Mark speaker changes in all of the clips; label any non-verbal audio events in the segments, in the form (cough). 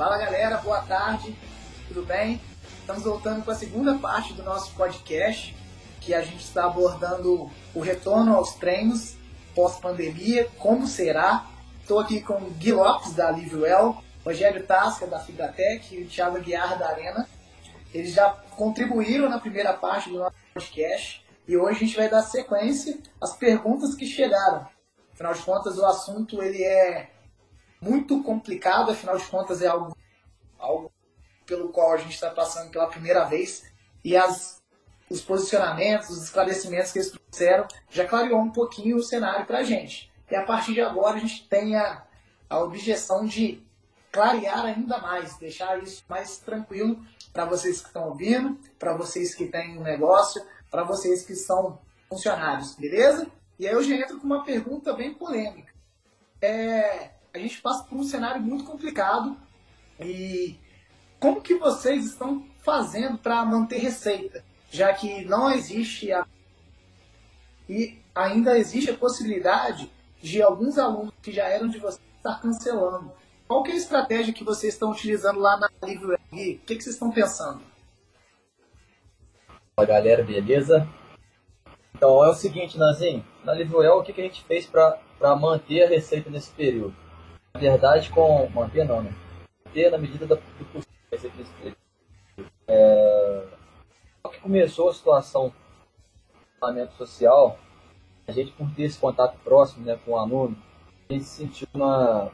Speaker 1: Fala galera, boa tarde, tudo bem? Estamos voltando com a segunda parte do nosso podcast, que a gente está abordando o retorno aos treinos pós-pandemia, como será. Estou aqui com o Gui Lopes, da Livrewell, Rogério Tasca, da Fibratec e o Thiago Guiar, da Arena. Eles já contribuíram na primeira parte do nosso podcast e hoje a gente vai dar sequência às perguntas que chegaram. Afinal de contas, o assunto ele é muito complicado, afinal de contas é algo, algo pelo qual a gente está passando pela primeira vez e as, os posicionamentos, os esclarecimentos que eles trouxeram já clareou um pouquinho o cenário para a gente. E a partir de agora a gente tem a, a objeção de clarear ainda mais, deixar isso mais tranquilo para vocês que estão ouvindo, para vocês que têm um negócio, para vocês que são funcionários, beleza? E aí eu já entro com uma pergunta bem polêmica. É, a gente passa por um cenário muito complicado e como que vocês estão fazendo para manter receita, já que não existe a... e ainda existe a possibilidade de alguns alunos que já eram de vocês estar cancelando. Qual que é a estratégia que vocês estão utilizando lá na Livre O que, que vocês estão pensando?
Speaker 2: Fala galera, beleza? Então é o seguinte, Nazinho, na Livroel o que, que a gente fez para manter a receita nesse período? Na verdade, com. manter não, né? Manter na medida do possível. É... que começou a situação do isolamento social, a gente por ter esse contato próximo né, com o aluno, a gente se sentiu, na...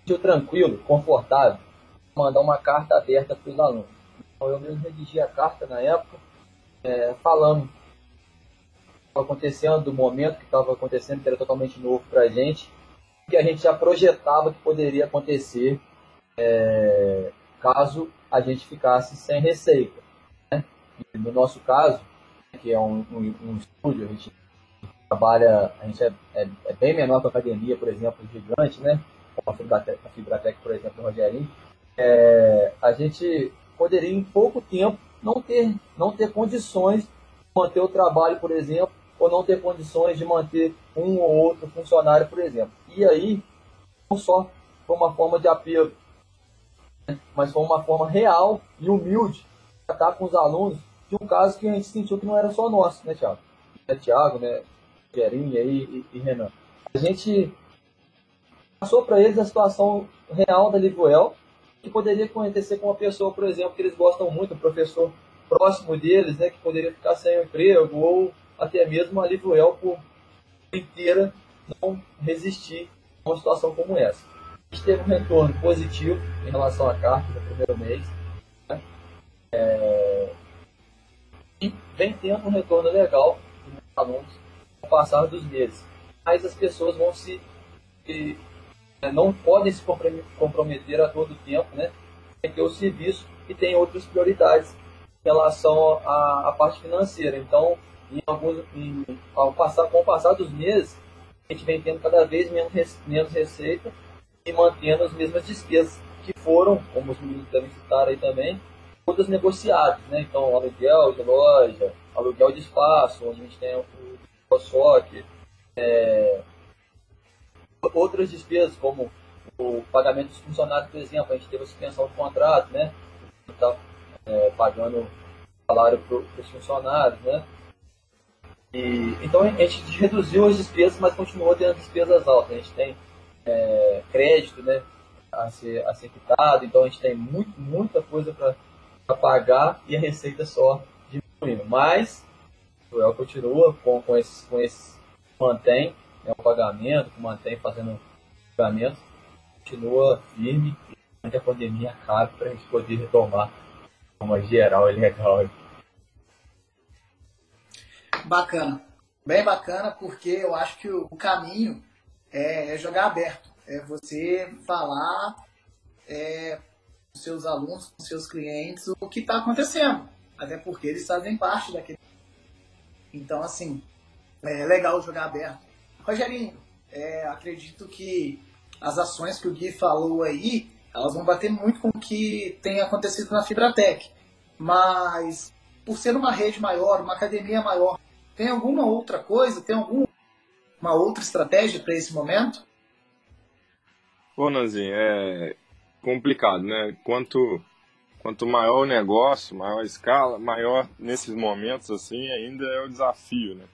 Speaker 2: sentiu tranquilo, confortável, mandar uma carta aberta para os alunos. Então eu mesmo redigi a carta na época, é, falando o acontecendo, do momento que estava acontecendo, que era totalmente novo para a gente, que a gente já projetava que poderia acontecer é, caso a gente ficasse sem receita. Né? no nosso caso, que é um, um, um, estúdio, a gente trabalha, a gente é, é, é, bem menor que a academia, por exemplo, gigante, né? Como a Fibratec, a Fibratec por exemplo, do Rogerinho. É, a gente poderia em pouco tempo não ter, não ter condições de manter o trabalho, por exemplo, ou não ter condições de manter um ou outro funcionário, por exemplo. E aí, não só foi uma forma de apelo, né, mas foi uma forma real e humilde de tratar com os alunos de um caso que a gente sentiu que não era só nosso, né, Thiago? É Thiago, né, Gerinha e, e, Renan. A gente passou para eles a situação real da Livoel, que poderia acontecer com uma pessoa, por exemplo, que eles gostam muito, um professor próximo deles, né, que poderia ficar sem emprego, ou até mesmo a Livoel por inteira não resistir a uma situação como essa. Teve um retorno positivo em relação à carta no primeiro mês. Né? É... E vem tendo um retorno legal dos alunos ao passar dos meses. Mas as pessoas vão se né, não podem se comprometer a todo tempo, né? Tem que ter o serviço e tem outras prioridades em relação à, à parte financeira. Então, em alguns, em, ao passar, com o passar dos meses, a gente vem tendo cada vez menos, menos receita e mantendo as mesmas despesas que foram, como os meninos devem citar aí também, todas negociadas, né? Então, aluguel de loja, aluguel de espaço, onde a gente tem o, o é, outras despesas, como o pagamento dos funcionários, por exemplo, a gente teve a suspensão do contrato, né? Está é, pagando salário para os funcionários, né? E, então a gente reduziu as despesas, mas continuou tendo despesas altas. A gente tem é, crédito, né? A ser, a ser quitado, então a gente tem muito, muita coisa para pagar e a receita só diminuindo. Mas o El continua com, com esses, com esses mantém né, o pagamento, que mantém fazendo pagamento, continua firme e a pandemia acabe para a gente poder retomar de forma geral e legal.
Speaker 1: Bacana. Bem bacana, porque eu acho que o caminho é, é jogar aberto. É você falar é, com seus alunos, com seus clientes, o que está acontecendo. Até porque eles fazem parte daquele. Então, assim, é legal jogar aberto. Rogerinho, é, acredito que as ações que o Gui falou aí, elas vão bater muito com o que tem acontecido na Fibratec. Mas, por ser uma rede maior, uma academia maior, tem alguma outra coisa, tem alguma outra estratégia para esse momento?
Speaker 3: Bom, Nanzinho, é, complicado, né? Quanto quanto maior o negócio, maior a escala, maior nesses momentos assim ainda é o desafio, né?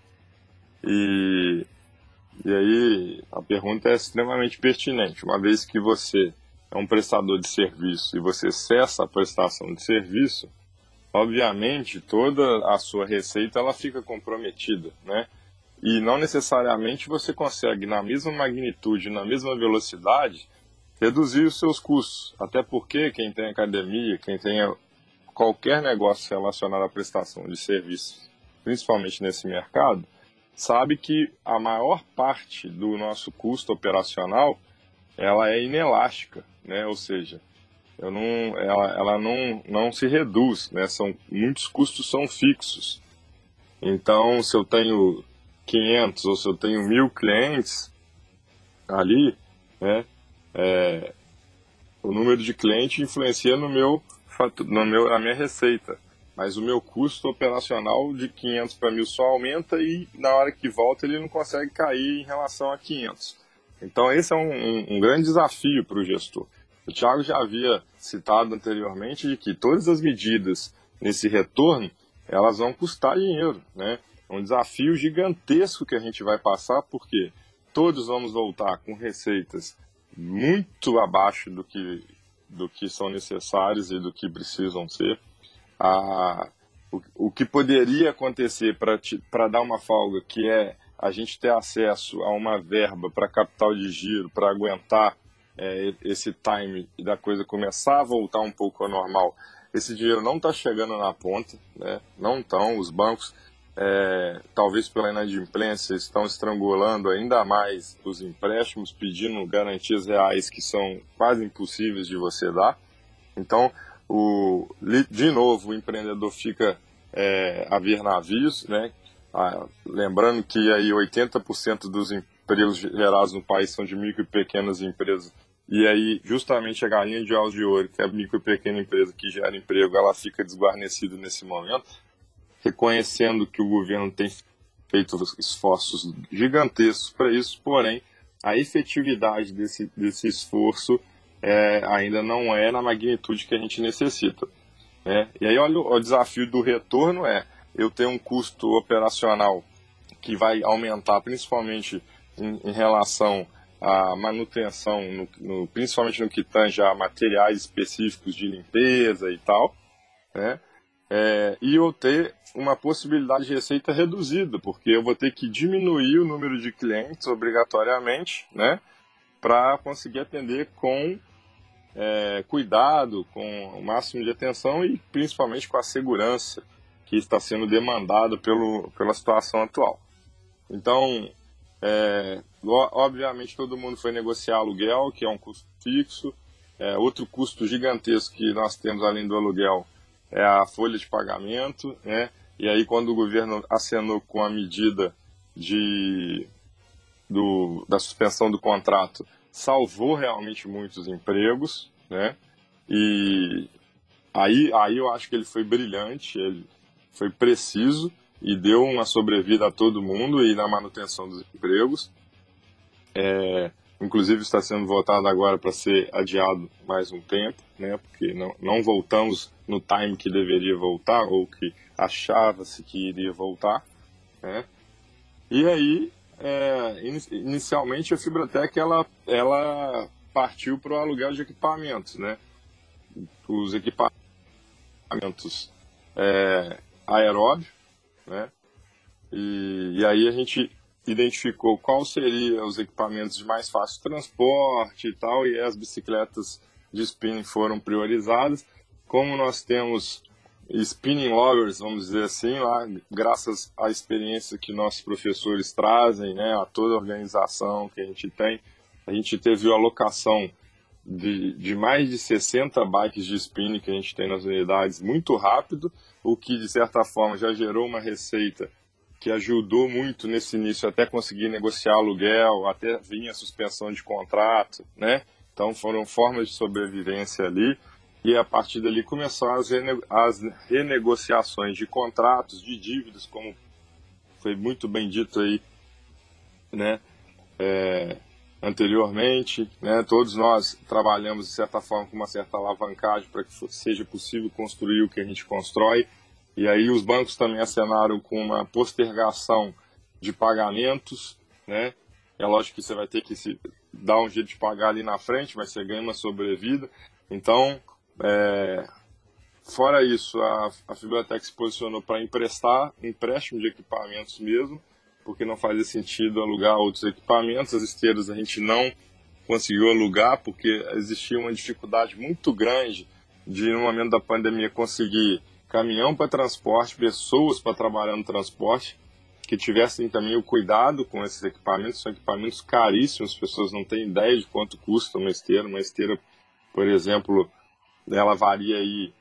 Speaker 3: E, e aí a pergunta é extremamente pertinente. Uma vez que você é um prestador de serviço e você cessa a prestação de serviço, obviamente toda a sua receita ela fica comprometida, né? E não necessariamente você consegue na mesma magnitude, na mesma velocidade, reduzir os seus custos. Até porque quem tem academia, quem tem qualquer negócio relacionado à prestação de serviços, principalmente nesse mercado, sabe que a maior parte do nosso custo operacional ela é inelástica, né? Ou seja, não, ela, ela não, não se reduz, né? São, muitos custos são fixos. Então, se eu tenho 500 ou se eu tenho mil clientes ali, né? é, o número de clientes influencia no meu, no meu, na minha receita. Mas o meu custo operacional de 500 para 1000 só aumenta e na hora que volta ele não consegue cair em relação a 500. Então esse é um, um, um grande desafio para o gestor. O Thiago já havia citado anteriormente de que todas as medidas nesse retorno elas vão custar dinheiro, né? É um desafio gigantesco que a gente vai passar porque todos vamos voltar com receitas muito abaixo do que, do que são necessários e do que precisam ser. A, o, o que poderia acontecer para dar uma folga, que é a gente ter acesso a uma verba para capital de giro, para aguentar é, esse time da coisa começar a voltar um pouco ao normal. Esse dinheiro não está chegando na ponta, né? não estão. Os bancos é, talvez pela inadimplência, estão estrangulando ainda mais os empréstimos, pedindo garantias reais que são quase impossíveis de você dar. Então, o, de novo, o empreendedor fica é, a ver navios, né? Ah, lembrando que aí 80% dos empregos gerados no país são de micro e pequenas empresas. E aí, justamente a galinha de ovos de ouro, que é a micro e pequena empresa que gera emprego, ela fica desguarnecida nesse momento reconhecendo que o governo tem feito esforços gigantescos para isso, porém, a efetividade desse, desse esforço é, ainda não é na magnitude que a gente necessita. Né? E aí, olha, o desafio do retorno é eu ter um custo operacional que vai aumentar principalmente em, em relação à manutenção, no, no, principalmente no que tange a materiais específicos de limpeza e tal, né? É, e eu ter uma possibilidade de receita reduzida, porque eu vou ter que diminuir o número de clientes obrigatoriamente, né, para conseguir atender com é, cuidado, com o máximo de atenção e principalmente com a segurança que está sendo demandada pelo, pela situação atual. Então, é, obviamente todo mundo foi negociar aluguel, que é um custo fixo. É, outro custo gigantesco que nós temos além do aluguel é a folha de pagamento, né? E aí quando o governo acenou com a medida de, do, da suspensão do contrato, salvou realmente muitos empregos, né? E aí, aí eu acho que ele foi brilhante, ele foi preciso e deu uma sobrevida a todo mundo e na manutenção dos empregos. É, inclusive está sendo votado agora para ser adiado mais um tempo, né? Porque não, não voltamos no time que deveria voltar ou que achava-se que iria voltar, né? E aí, é, inicialmente a Fibratec ela, ela partiu para o aluguel de equipamentos, né? Os equipamentos é, aeróbio, né? E, e aí a gente identificou qual seria os equipamentos de mais fácil transporte e tal, e as bicicletas de spinning foram priorizadas. Como nós temos spinning lovers, vamos dizer assim, lá, graças à experiência que nossos professores trazem, né, a toda a organização que a gente tem, a gente teve a alocação de, de mais de 60 bikes de spinning que a gente tem nas unidades muito rápido, o que de certa forma já gerou uma receita que ajudou muito nesse início até conseguir negociar aluguel, até vir a suspensão de contrato, né? Então foram formas de sobrevivência ali e a partir dali começaram as, rene as renegociações de contratos, de dívidas, como foi muito bem dito aí, né? É, anteriormente, né? Todos nós trabalhamos de certa forma com uma certa alavancagem para que seja possível construir o que a gente constrói. E aí os bancos também acenaram com uma postergação de pagamentos, né? É lógico que você vai ter que se dar um jeito de pagar ali na frente, mas você ganha uma sobrevida. Então, é, fora isso, a, a Fibratec se posicionou para emprestar empréstimo de equipamentos mesmo, porque não fazia sentido alugar outros equipamentos. As esteiras a gente não conseguiu alugar porque existia uma dificuldade muito grande de, no momento da pandemia, conseguir caminhão para transporte, pessoas para trabalhar no transporte, que tivessem também o cuidado com esses equipamentos. São equipamentos caríssimos, as pessoas não têm ideia de quanto custa uma esteira. Uma esteira, por exemplo, ela varia aí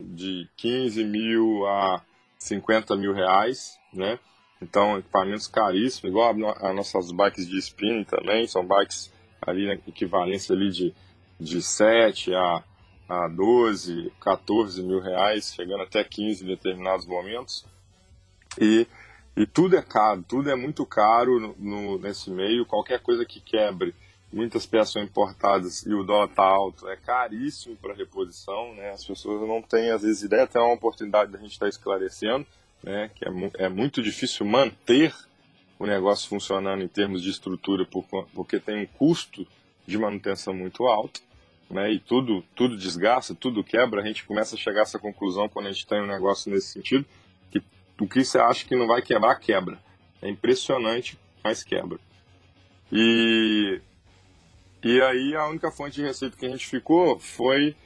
Speaker 3: de 15 mil a 50 mil reais, né? Então, equipamentos caríssimos, igual as nossas bikes de spinning também, são bikes ali na equivalência ali de, de 7 a, a 12, 14 mil reais, chegando até 15 em determinados momentos. E, e tudo é caro, tudo é muito caro no, no, nesse meio, qualquer coisa que quebre, muitas peças são importadas e o dólar está alto, é caríssimo para reposição, né? as pessoas não têm às vezes ideia, até uma oportunidade da gente estar tá esclarecendo, né, que é, é muito difícil manter o negócio funcionando em termos de estrutura, por, porque tem um custo de manutenção muito alto, né, e tudo, tudo desgasta, tudo quebra, a gente começa a chegar a essa conclusão quando a gente tem um negócio nesse sentido, que o que você acha que não vai quebrar, quebra. É impressionante, mas quebra. E, e aí a única fonte de receita que a gente ficou foi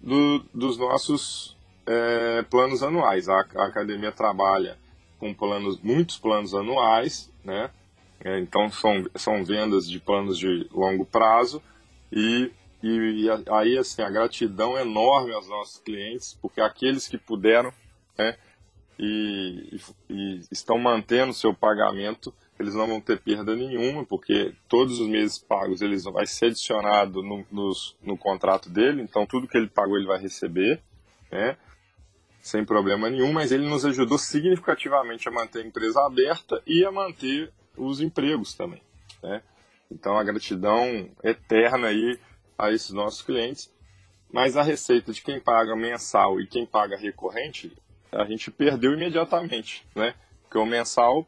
Speaker 3: do, dos nossos é, planos anuais. A, a, academia trabalha com planos, muitos planos anuais, né? É, então são, são vendas de planos de longo prazo e, e, e, aí assim a gratidão enorme aos nossos clientes, porque aqueles que puderam, né? E, e estão mantendo seu pagamento, eles não vão ter perda nenhuma, porque todos os meses pagos eles vai ser adicionado no, no contrato dele, então tudo que ele pagou ele vai receber, né? sem problema nenhum, mas ele nos ajudou significativamente a manter a empresa aberta e a manter os empregos também. Né? Então, a gratidão eterna aí a esses nossos clientes. Mas a receita de quem paga mensal e quem paga recorrente, a gente perdeu imediatamente, né? Porque o mensal,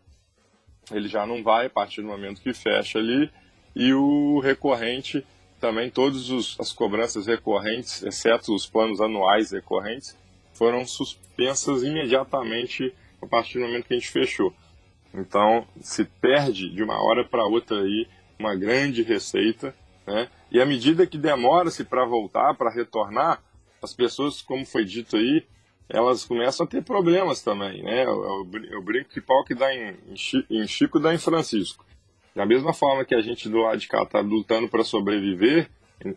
Speaker 3: ele já não vai a partir do momento que fecha ali, e o recorrente também, todas as cobranças recorrentes, exceto os planos anuais recorrentes, foram suspensas imediatamente a partir do momento que a gente fechou. Então, se perde de uma hora para outra aí uma grande receita, né? E à medida que demora-se para voltar, para retornar, as pessoas, como foi dito aí, elas começam a ter problemas também, né? Eu, brinco que pau que dá em, em Chico dá em Francisco. Da mesma forma que a gente do lado de cá está lutando para sobreviver,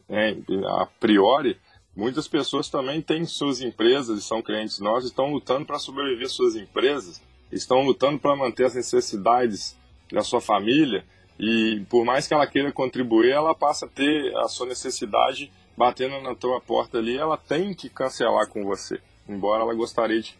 Speaker 3: né, a priori, Muitas pessoas também têm suas empresas e são clientes nossos, estão lutando para sobreviver suas empresas, estão lutando para manter as necessidades da sua família e por mais que ela queira contribuir, ela passa a ter a sua necessidade batendo na tua porta ali, ela tem que cancelar com você, embora ela gostaria de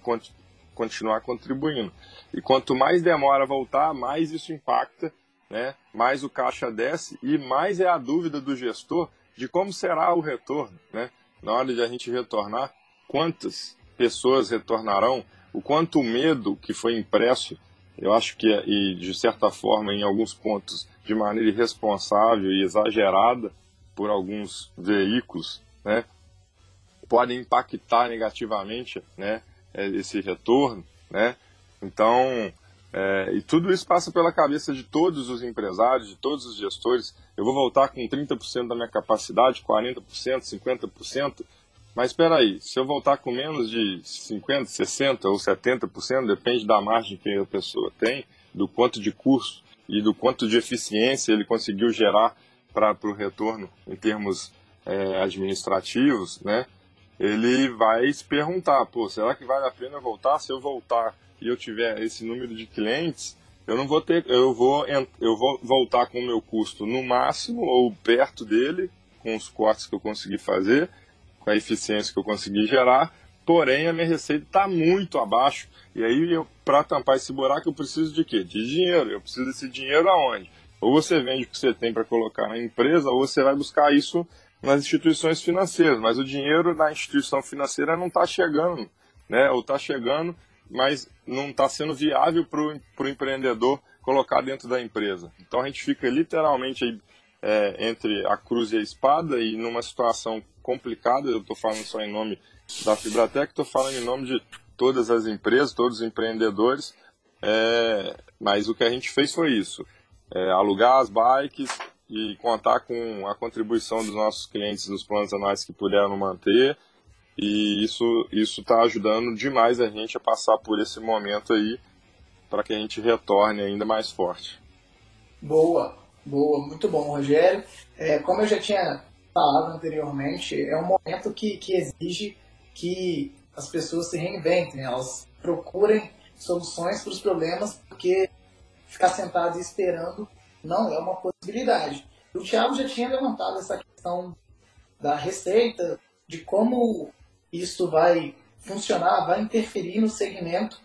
Speaker 3: continuar contribuindo. E quanto mais demora a voltar, mais isso impacta, né? mais o caixa desce e mais é a dúvida do gestor de como será o retorno, né? na hora de a gente retornar, quantas pessoas retornarão, o quanto o medo que foi impresso, eu acho que, e de certa forma, em alguns pontos, de maneira irresponsável e exagerada por alguns veículos, né, podem impactar negativamente né, esse retorno. Né? Então, é, e tudo isso passa pela cabeça de todos os empresários, de todos os gestores. Eu vou voltar com 30% da minha capacidade, 40%, 50%. Mas espera aí, se eu voltar com menos de 50%, 60% ou 70%, depende da margem que a pessoa tem, do quanto de custo e do quanto de eficiência ele conseguiu gerar para o retorno em termos é, administrativos, né? Ele vai se perguntar, pô, será que vale a pena voltar? Se eu voltar e eu tiver esse número de clientes, eu não vou ter, eu vou, eu vou voltar com o meu custo no máximo ou perto dele, com os cortes que eu consegui fazer, com a eficiência que eu consegui gerar, porém a minha receita está muito abaixo. E aí, para tampar esse buraco, eu preciso de quê? De dinheiro. Eu preciso desse dinheiro aonde? Ou você vende o que você tem para colocar na empresa, ou você vai buscar isso nas instituições financeiras. Mas o dinheiro na instituição financeira não está chegando, né? Ou está chegando, mas não está sendo viável para o empreendedor colocar dentro da empresa. Então a gente fica literalmente aí, é, entre a cruz e a espada e numa situação complicada. Eu estou falando só em nome da Fibratec, estou falando em nome de todas as empresas, todos os empreendedores. É, mas o que a gente fez foi isso: é, alugar as bikes e contar com a contribuição dos nossos clientes nos planos anuais que puderam manter. E isso isso está ajudando demais a gente a passar por esse momento aí para que a gente retorne ainda mais forte.
Speaker 1: Boa, boa, muito bom, Rogério. É, como eu já tinha falado anteriormente, é um momento que, que exige que as pessoas se reinventem, elas procurem soluções para os problemas, porque ficar sentado esperando não é uma possibilidade. O Thiago já tinha levantado essa questão da receita, de como isso vai funcionar, vai interferir no segmento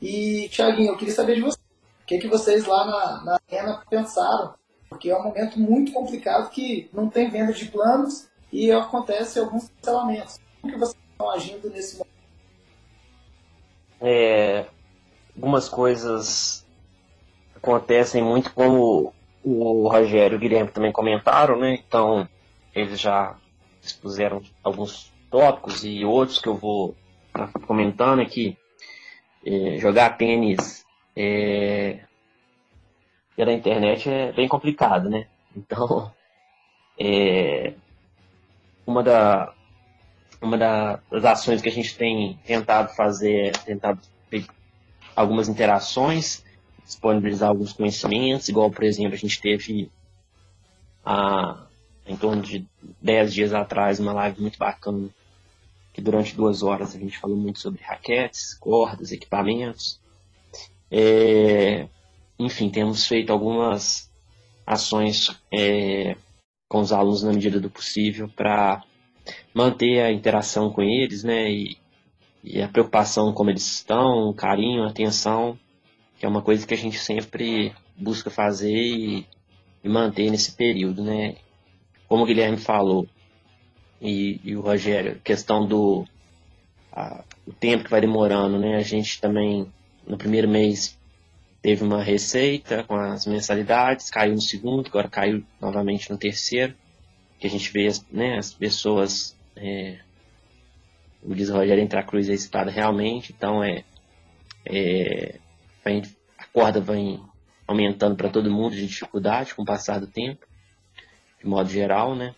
Speaker 1: e, Tiaguinho, eu queria saber de você. O que, que vocês lá na, na Arena pensaram? Porque é um momento muito complicado que não tem venda de planos e acontece alguns cancelamentos. Como que vocês estão agindo nesse momento?
Speaker 4: É, algumas coisas acontecem muito como o Rogério e o Guilherme também comentaram, né? Então, eles já expuseram alguns tópicos e outros que eu vou comentando aqui é, jogar tênis é, pela internet é bem complicado, né? Então, (laughs) é, uma, da, uma das ações que a gente tem tentado fazer é tentar ter algumas interações, disponibilizar alguns conhecimentos, igual, por exemplo, a gente teve há em torno de 10 dias atrás uma live muito bacana que durante duas horas a gente falou muito sobre raquetes, cordas, equipamentos. É, enfim, temos feito algumas ações é, com os alunos na medida do possível para manter a interação com eles, né? E, e, a preocupação como eles estão, o carinho, a atenção, que é uma coisa que a gente sempre busca fazer e, e manter nesse período, né? Como o Guilherme falou, e, e o Rogério, questão do a, o tempo que vai demorando, né? A gente também no primeiro mês teve uma receita com as mensalidades, caiu no segundo, agora caiu novamente no terceiro, que a gente vê né, as pessoas, é, o diz Rogério, entre cruz a espada realmente, então é, é a corda vai aumentando para todo mundo de dificuldade com o passar do tempo, de modo geral, né?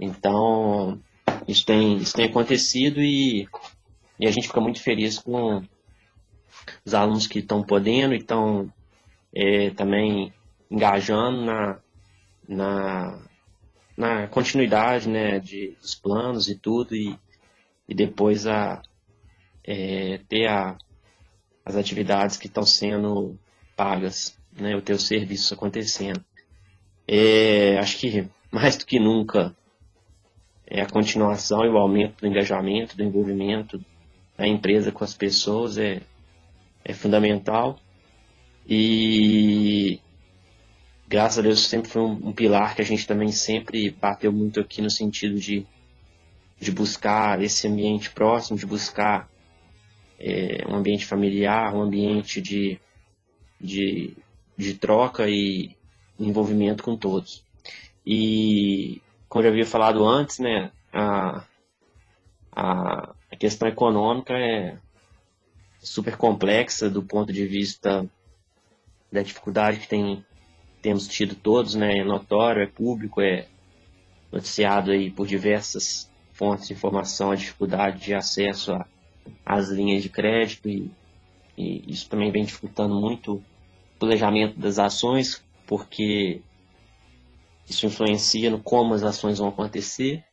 Speaker 4: Então, isso tem, isso tem acontecido e, e a gente fica muito feliz com os alunos que estão podendo e estão é, também engajando na, na, na continuidade né, de, dos planos e tudo, e, e depois a, é, ter a, as atividades que estão sendo pagas, né, o teu serviço acontecendo. É, acho que mais do que nunca é, a continuação e o aumento do engajamento, do envolvimento da empresa com as pessoas é, é fundamental. E graças a Deus sempre foi um, um, pilar que a gente também sempre bateu muito aqui no sentido de, de buscar esse ambiente próximo, de buscar é, um ambiente familiar, um ambiente de, de, de troca e envolvimento com todos. E como eu já havia falado antes, né, a, a, a questão econômica é super complexa do ponto de vista da dificuldade que tem, temos tido todos, né, é notório, é público, é noticiado aí por diversas fontes de informação a dificuldade de acesso às linhas de crédito e, e isso também vem dificultando muito o planejamento das ações, porque isso influencia no como as ações vão acontecer,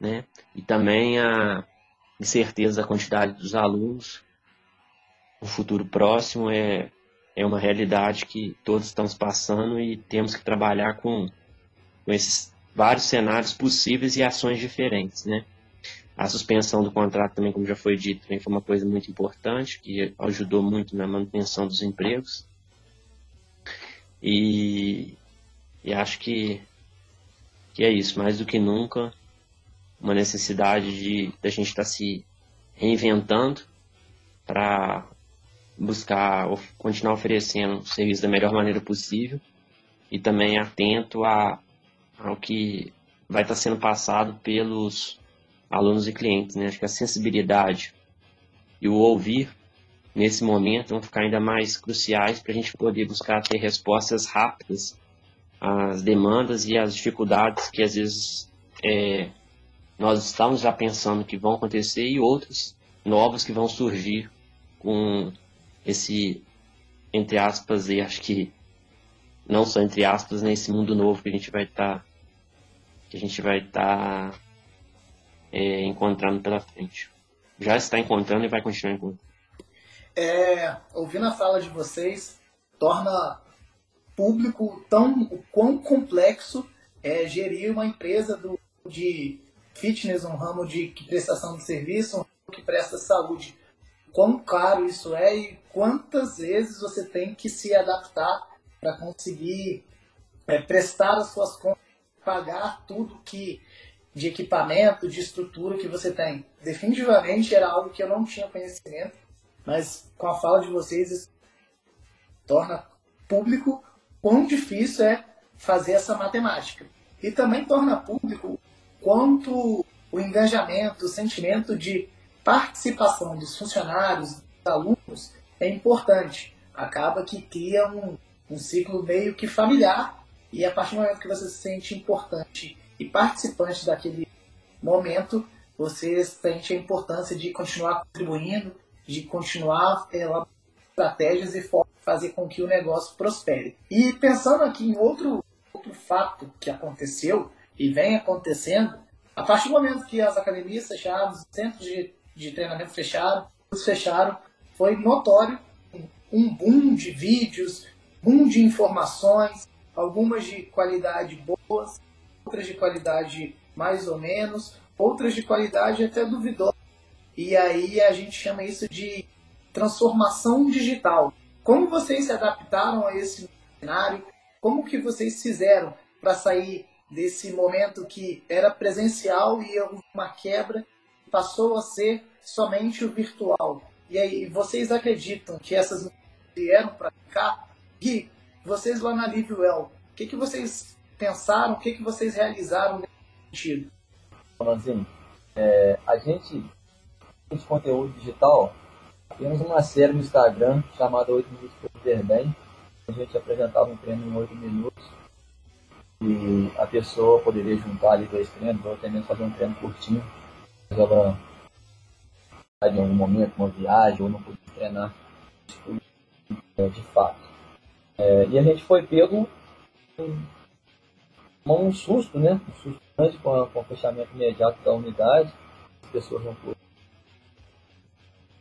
Speaker 4: né? E também a incerteza da quantidade dos alunos. O futuro próximo é, é uma realidade que todos estamos passando e temos que trabalhar com, com esses vários cenários possíveis e ações diferentes, né? A suspensão do contrato também, como já foi dito, também foi uma coisa muito importante, que ajudou muito na manutenção dos empregos. E E acho que, que é isso, mais do que nunca, uma necessidade de da gente estar tá se reinventando para buscar continuar oferecendo o serviço da melhor maneira possível e também atento a, ao que vai estar tá sendo passado pelos alunos e clientes. Né? Acho que a sensibilidade e o ouvir nesse momento vão ficar ainda mais cruciais para a gente poder buscar ter respostas rápidas às demandas e às dificuldades que às vezes é, nós estamos já pensando que vão acontecer e outros novos que vão surgir com esse, entre aspas, e acho que não só entre aspas, nesse mundo novo que a gente vai estar tá, que a gente vai estar tá, é, encontrando pela frente. Já está encontrando e vai continuar encontrando.
Speaker 1: É, ouvindo a fala de vocês, torna público tão o quão complexo é gerir uma empresa do, de fitness, um ramo de prestação de serviço, um ramo que presta saúde. Quão caro isso é e quantas vezes você tem que se adaptar para conseguir é, prestar as suas contas, pagar tudo que de equipamento, de estrutura que você tem. Definitivamente era algo que eu não tinha conhecimento, mas com a fala de vocês isso torna público quão difícil é fazer essa matemática. E também torna público quanto o engajamento, o sentimento de participação dos funcionários, dos alunos, é importante. Acaba que cria um, um ciclo meio que familiar e a partir do momento que você se sente importante e participante daquele momento, você sente a importância de continuar contribuindo, de continuar elaborando estratégias e fazer com que o negócio prospere. E pensando aqui em outro, outro fato que aconteceu e vem acontecendo, a partir do momento que as academias fecharam, os centros de, de treinamento fecharam, os fecharam, foi notório um boom de vídeos, boom de informações, algumas de qualidade boas, outras de qualidade mais ou menos, outras de qualidade até duvidosa. E aí a gente chama isso de transformação digital. Como vocês se adaptaram a esse cenário? Como que vocês fizeram para sair desse momento que era presencial e uma quebra passou a ser somente o virtual? E aí, vocês acreditam que essas vieram para cá? Gui, vocês lá na Livrewell, o que, que vocês pensaram, o que, que vocês realizaram nesse sentido?
Speaker 2: Manzinho, é, a gente de conteúdo digital temos uma série no Instagram chamada 8 Minutos para Viver Bem. A gente apresentava um treino em 8 minutos e a pessoa poderia juntar ali dois treinos, ou até mesmo fazer um treino curtinho, ela em algum momento, uma viagem, ou não podia treinar é, de fato. É, e a gente foi pego um, um susto, né? Um susto grande com, a, com o fechamento imediato da unidade. As pessoas não,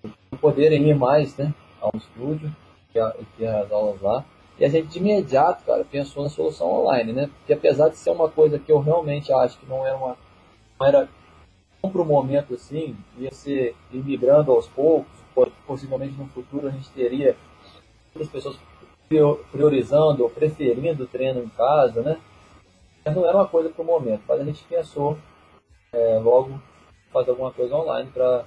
Speaker 2: não poderem ir mais né, ao estúdio, e ter as aulas lá. E a gente de imediato, cara, pensou na solução online, né? Porque apesar de ser uma coisa que eu realmente acho que não era uma. Não era para o momento assim, ia ser ir aos poucos, possivelmente no futuro a gente teria as pessoas priorizando ou preferindo o treino em casa, né? Mas não era uma coisa para o momento, mas a gente pensou é, logo fazer alguma coisa online para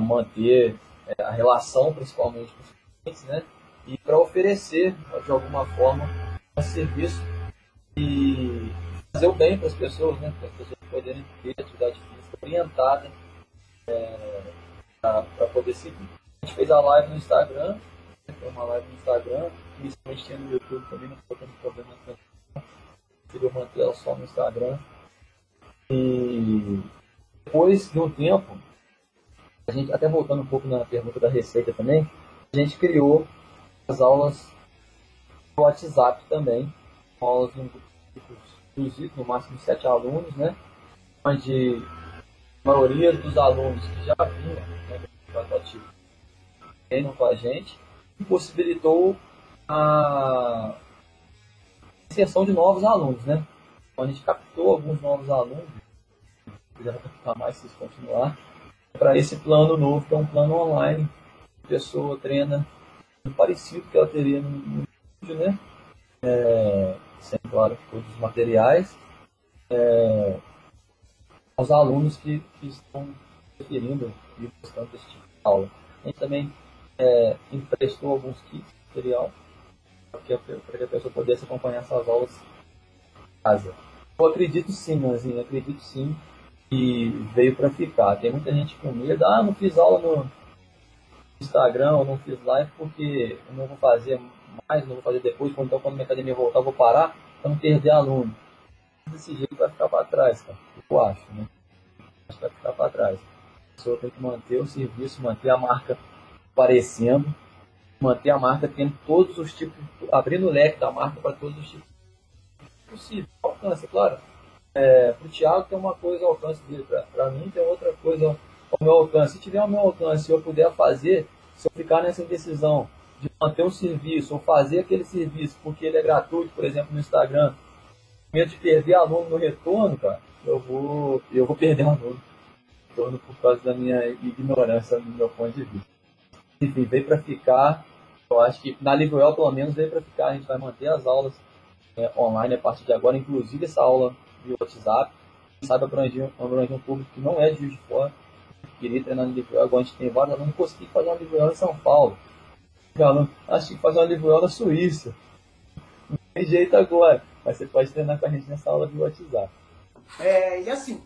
Speaker 2: manter é, a relação, principalmente com os clientes, né? E para oferecer, de alguma forma, um serviço e fazer o bem para as pessoas, né? Para as pessoas poderem ter atividade física orientada é, para poder seguir. A gente fez a live no Instagram, foi uma live no Instagram, inicialmente tinha no YouTube também, não estou tendo problema Preferiu manter ela só no Instagram. E depois de um tempo, a gente, até voltando um pouco na pergunta da receita também, a gente criou as aulas no WhatsApp também, aulas em grupos no máximo sete alunos, né? Onde a maioria dos alunos que já vinham né, do treinam com a gente, possibilitou a inserção de novos alunos, né? Então a gente captou alguns novos alunos, quiser captar mais se continuar, para esse plano novo, que é um plano online. A pessoa treina parecido que ela teria no, vídeo, né? É, sem claro, todos os materiais é, aos alunos que, que estão preferindo e gostando desse tipo de aula. A gente também é, emprestou alguns kits de material para que, a pessoa pudesse acompanhar essas aulas em casa. Eu acredito sim, Nanzinho, acredito sim que veio para ficar. Tem muita gente com medo, ah, não fiz aula no Instagram, não fiz live porque eu não vou fazer mais, não vou fazer depois, então quando minha academia voltar eu vou parar para não perder aluno. Desse jeito vai ficar para trás, cara. Eu acho, né? Acho que vai ficar para trás. A pessoa tem que manter o serviço, manter a marca aparecendo, manter a marca tendo todos os tipos, abrindo o leque da marca para todos os tipos possível. Alcance, claro. É, para o Thiago tem uma coisa ao alcance dele, para mim tem outra coisa ao meu alcance. Se tiver ao meu alcance e eu puder fazer, se eu ficar nessa indecisão de manter um serviço ou fazer aquele serviço porque ele é gratuito, por exemplo, no Instagram, medo de perder aluno no retorno, cara, eu vou, eu vou perder aluno retorno por causa da minha ignorância do meu ponto de vista. Enfim, veio para ficar. Eu acho que na Livewell, pelo menos, veio para ficar. A gente vai manter as aulas é, online a partir de agora, inclusive essa aula via WhatsApp. Sabe abranger, abranger um público que não é de Juiz de Fora. Queria treinar no Livewell. Agora a gente tem vários alunos. Consegui fazer uma Livewell em São Paulo. Acho que fazer uma Livewell na Suíça. Não tem jeito agora. Mas você pode treinar com a gente nessa aula via WhatsApp.
Speaker 1: É, e assim,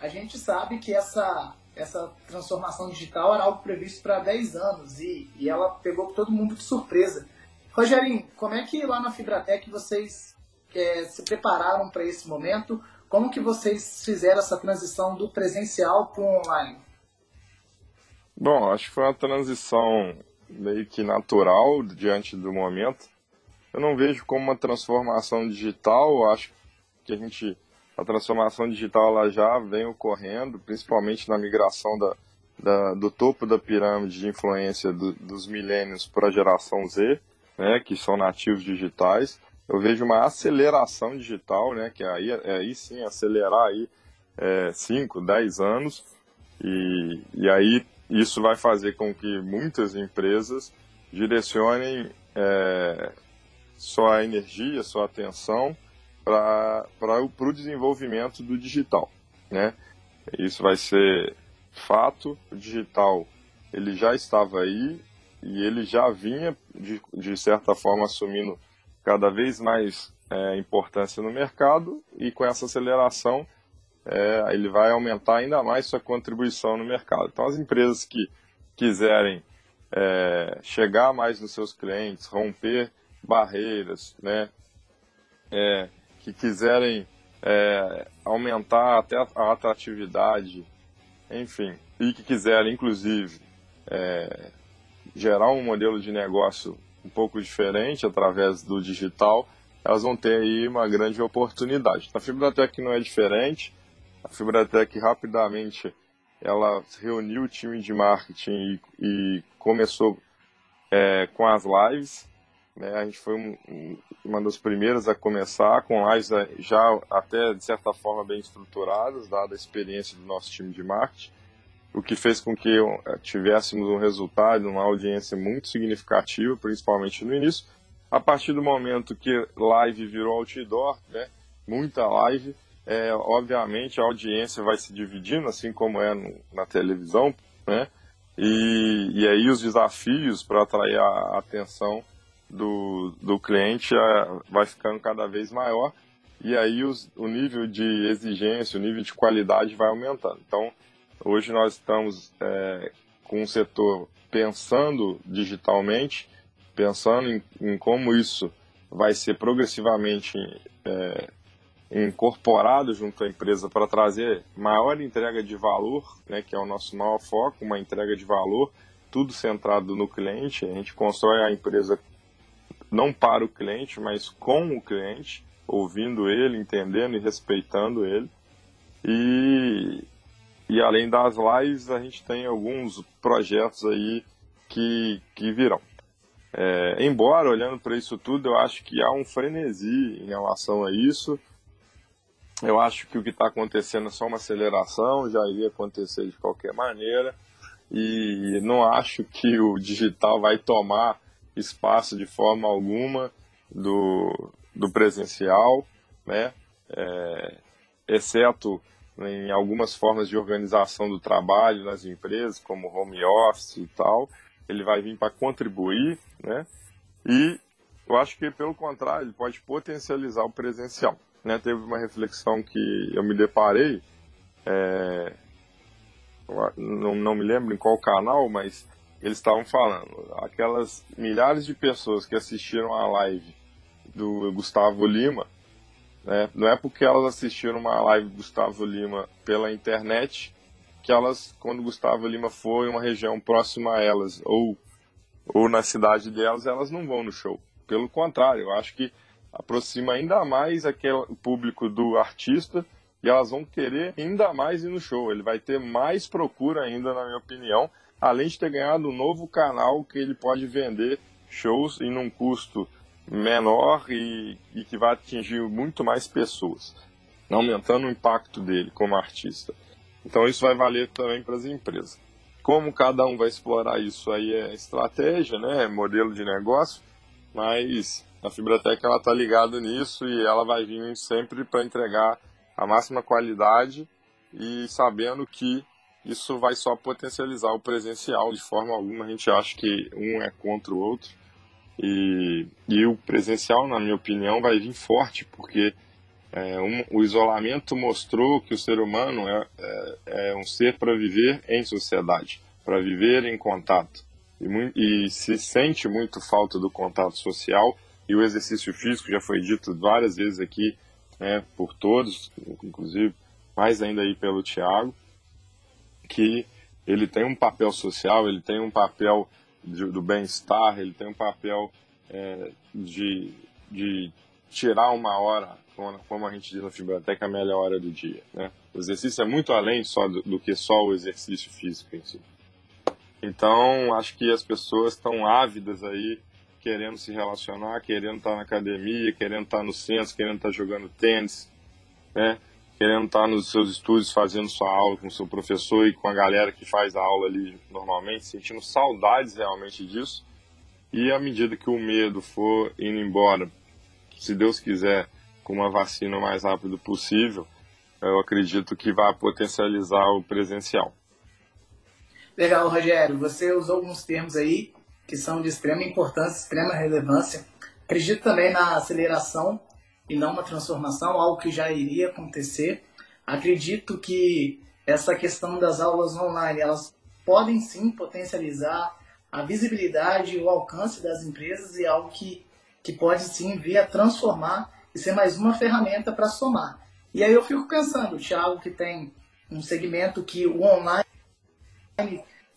Speaker 1: a gente sabe que essa, essa transformação digital era algo previsto para 10 anos e, e ela pegou todo mundo de surpresa. Rogerinho, como é que lá na Fibratec vocês é, se prepararam para esse momento? Como que vocês fizeram essa transição do presencial para o online?
Speaker 3: Bom, acho que foi uma transição meio que natural diante do momento. Eu não vejo como uma transformação digital, acho que a gente a transformação digital ela já vem ocorrendo, principalmente na migração da, da do topo da pirâmide de influência do, dos milênios para a geração Z, né, que são nativos digitais. Eu vejo uma aceleração digital, né, que aí, é, aí sim acelerar aí 5, é, 10 anos, e, e aí isso vai fazer com que muitas empresas direcionem é, sua energia, sua atenção para o desenvolvimento do digital. Né? Isso vai ser fato, o digital ele já estava aí e ele já vinha, de, de certa forma, assumindo cada vez mais é, importância no mercado e com essa aceleração é, ele vai aumentar ainda mais sua contribuição no mercado. Então, as empresas que quiserem é, chegar mais nos seus clientes, romper barreiras, né, é, que quiserem é, aumentar até a atratividade, enfim, e que quiserem, inclusive, é, gerar um modelo de negócio um pouco diferente através do digital, elas vão ter aí uma grande oportunidade. A Fibratec não é diferente, a Fibratec rapidamente ela reuniu o time de marketing e, e começou é, com as lives, né? A gente foi um, uma das primeiras a começar, com lives é, já até de certa forma bem estruturadas, dada a experiência do nosso time de marketing, o que fez com que é, tivéssemos um resultado, uma audiência muito significativa, principalmente no início. A partir do momento que live virou outdoor, né? muita live, é, obviamente a audiência vai se dividindo, assim como é no, na televisão, né? E, e aí os desafios para atrair a atenção do, do cliente vai ficando cada vez maior e aí os, o nível de exigência, o nível de qualidade vai aumentando. Então, hoje nós estamos é, com o setor pensando digitalmente, pensando em, em, como isso vai ser progressivamente é, incorporado junto à empresa para trazer maior entrega de valor, né, que é o nosso maior foco, uma entrega de valor, tudo centrado no cliente. A gente constrói a empresa não para o cliente, mas com o cliente, ouvindo ele, entendendo e respeitando ele. E, e além das lives, a gente tem alguns projetos aí que, que virão. É, embora, olhando para isso tudo, eu acho que há um frenesi em relação a isso. Eu acho que o que está acontecendo é só uma aceleração, já iria acontecer de qualquer maneira. E não acho que o digital vai tomar espaço de forma alguma do, do presencial, né? É, exceto em algumas formas de organização do trabalho nas empresas, como home office e tal, ele vai vir para contribuir, né? E eu acho que, pelo contrário, ele pode potencializar o presencial. Né? Teve uma reflexão que eu me deparei, é, não, não me lembro em qual canal, mas eles estavam falando, aquelas milhares de pessoas que assistiram a live do Gustavo Lima, né, não é porque elas assistiram uma live do Gustavo Lima pela internet que elas, quando Gustavo Lima for em uma região próxima a elas ou, ou na cidade delas, elas não vão no show. Pelo contrário, eu acho que aproxima ainda mais aquele público do artista e elas vão querer ainda mais ir no show. Ele vai ter mais procura ainda, na minha opinião, além de ter ganhado um novo canal que ele pode vender shows em um custo menor e, e que vai atingir muito mais pessoas, aumentando o impacto dele como artista. Então isso vai valer também para as empresas. Como cada um vai explorar isso aí é estratégia, né, é modelo de negócio, mas a Fibratec ela está ligada nisso e ela vai vir sempre para entregar a máxima qualidade e sabendo que isso vai só potencializar o presencial de forma alguma. A gente acha que um é contra o outro. E, e o presencial, na minha opinião, vai vir forte, porque é, um, o isolamento mostrou que o ser humano é, é, é um ser para viver em sociedade, para viver em contato. E, e, se sente muito falta do contato social e o exercício físico, já foi dito várias vezes aqui né, por todos, inclusive mais ainda aí pelo Tiago que ele tem um papel social, ele tem um papel de, do bem-estar, ele tem um papel é, de, de tirar uma hora, como a gente diz na Fibroteca, a melhor hora do dia. Né? O exercício é muito além só do, do que só o exercício físico em si. Então, acho que as pessoas estão ávidas aí, querendo se relacionar, querendo estar na academia, querendo estar no centro, querendo estar jogando tênis, né? Querendo estar nos seus estúdios fazendo sua aula com o seu professor e com a galera que faz a aula ali normalmente, sentindo saudades realmente disso. E à medida que o medo for indo embora, se Deus quiser, com uma vacina o mais rápido possível, eu acredito que vai potencializar o presencial.
Speaker 1: Legal, Rogério. Você usou alguns termos aí que são de extrema importância, extrema relevância. Acredito também na aceleração e não uma transformação, algo que já iria acontecer. Acredito que essa questão das aulas online, elas podem sim potencializar a visibilidade e o alcance das empresas e algo que, que pode sim vir a transformar e ser mais uma ferramenta para somar. E aí eu fico pensando, o Thiago que tem um segmento que o online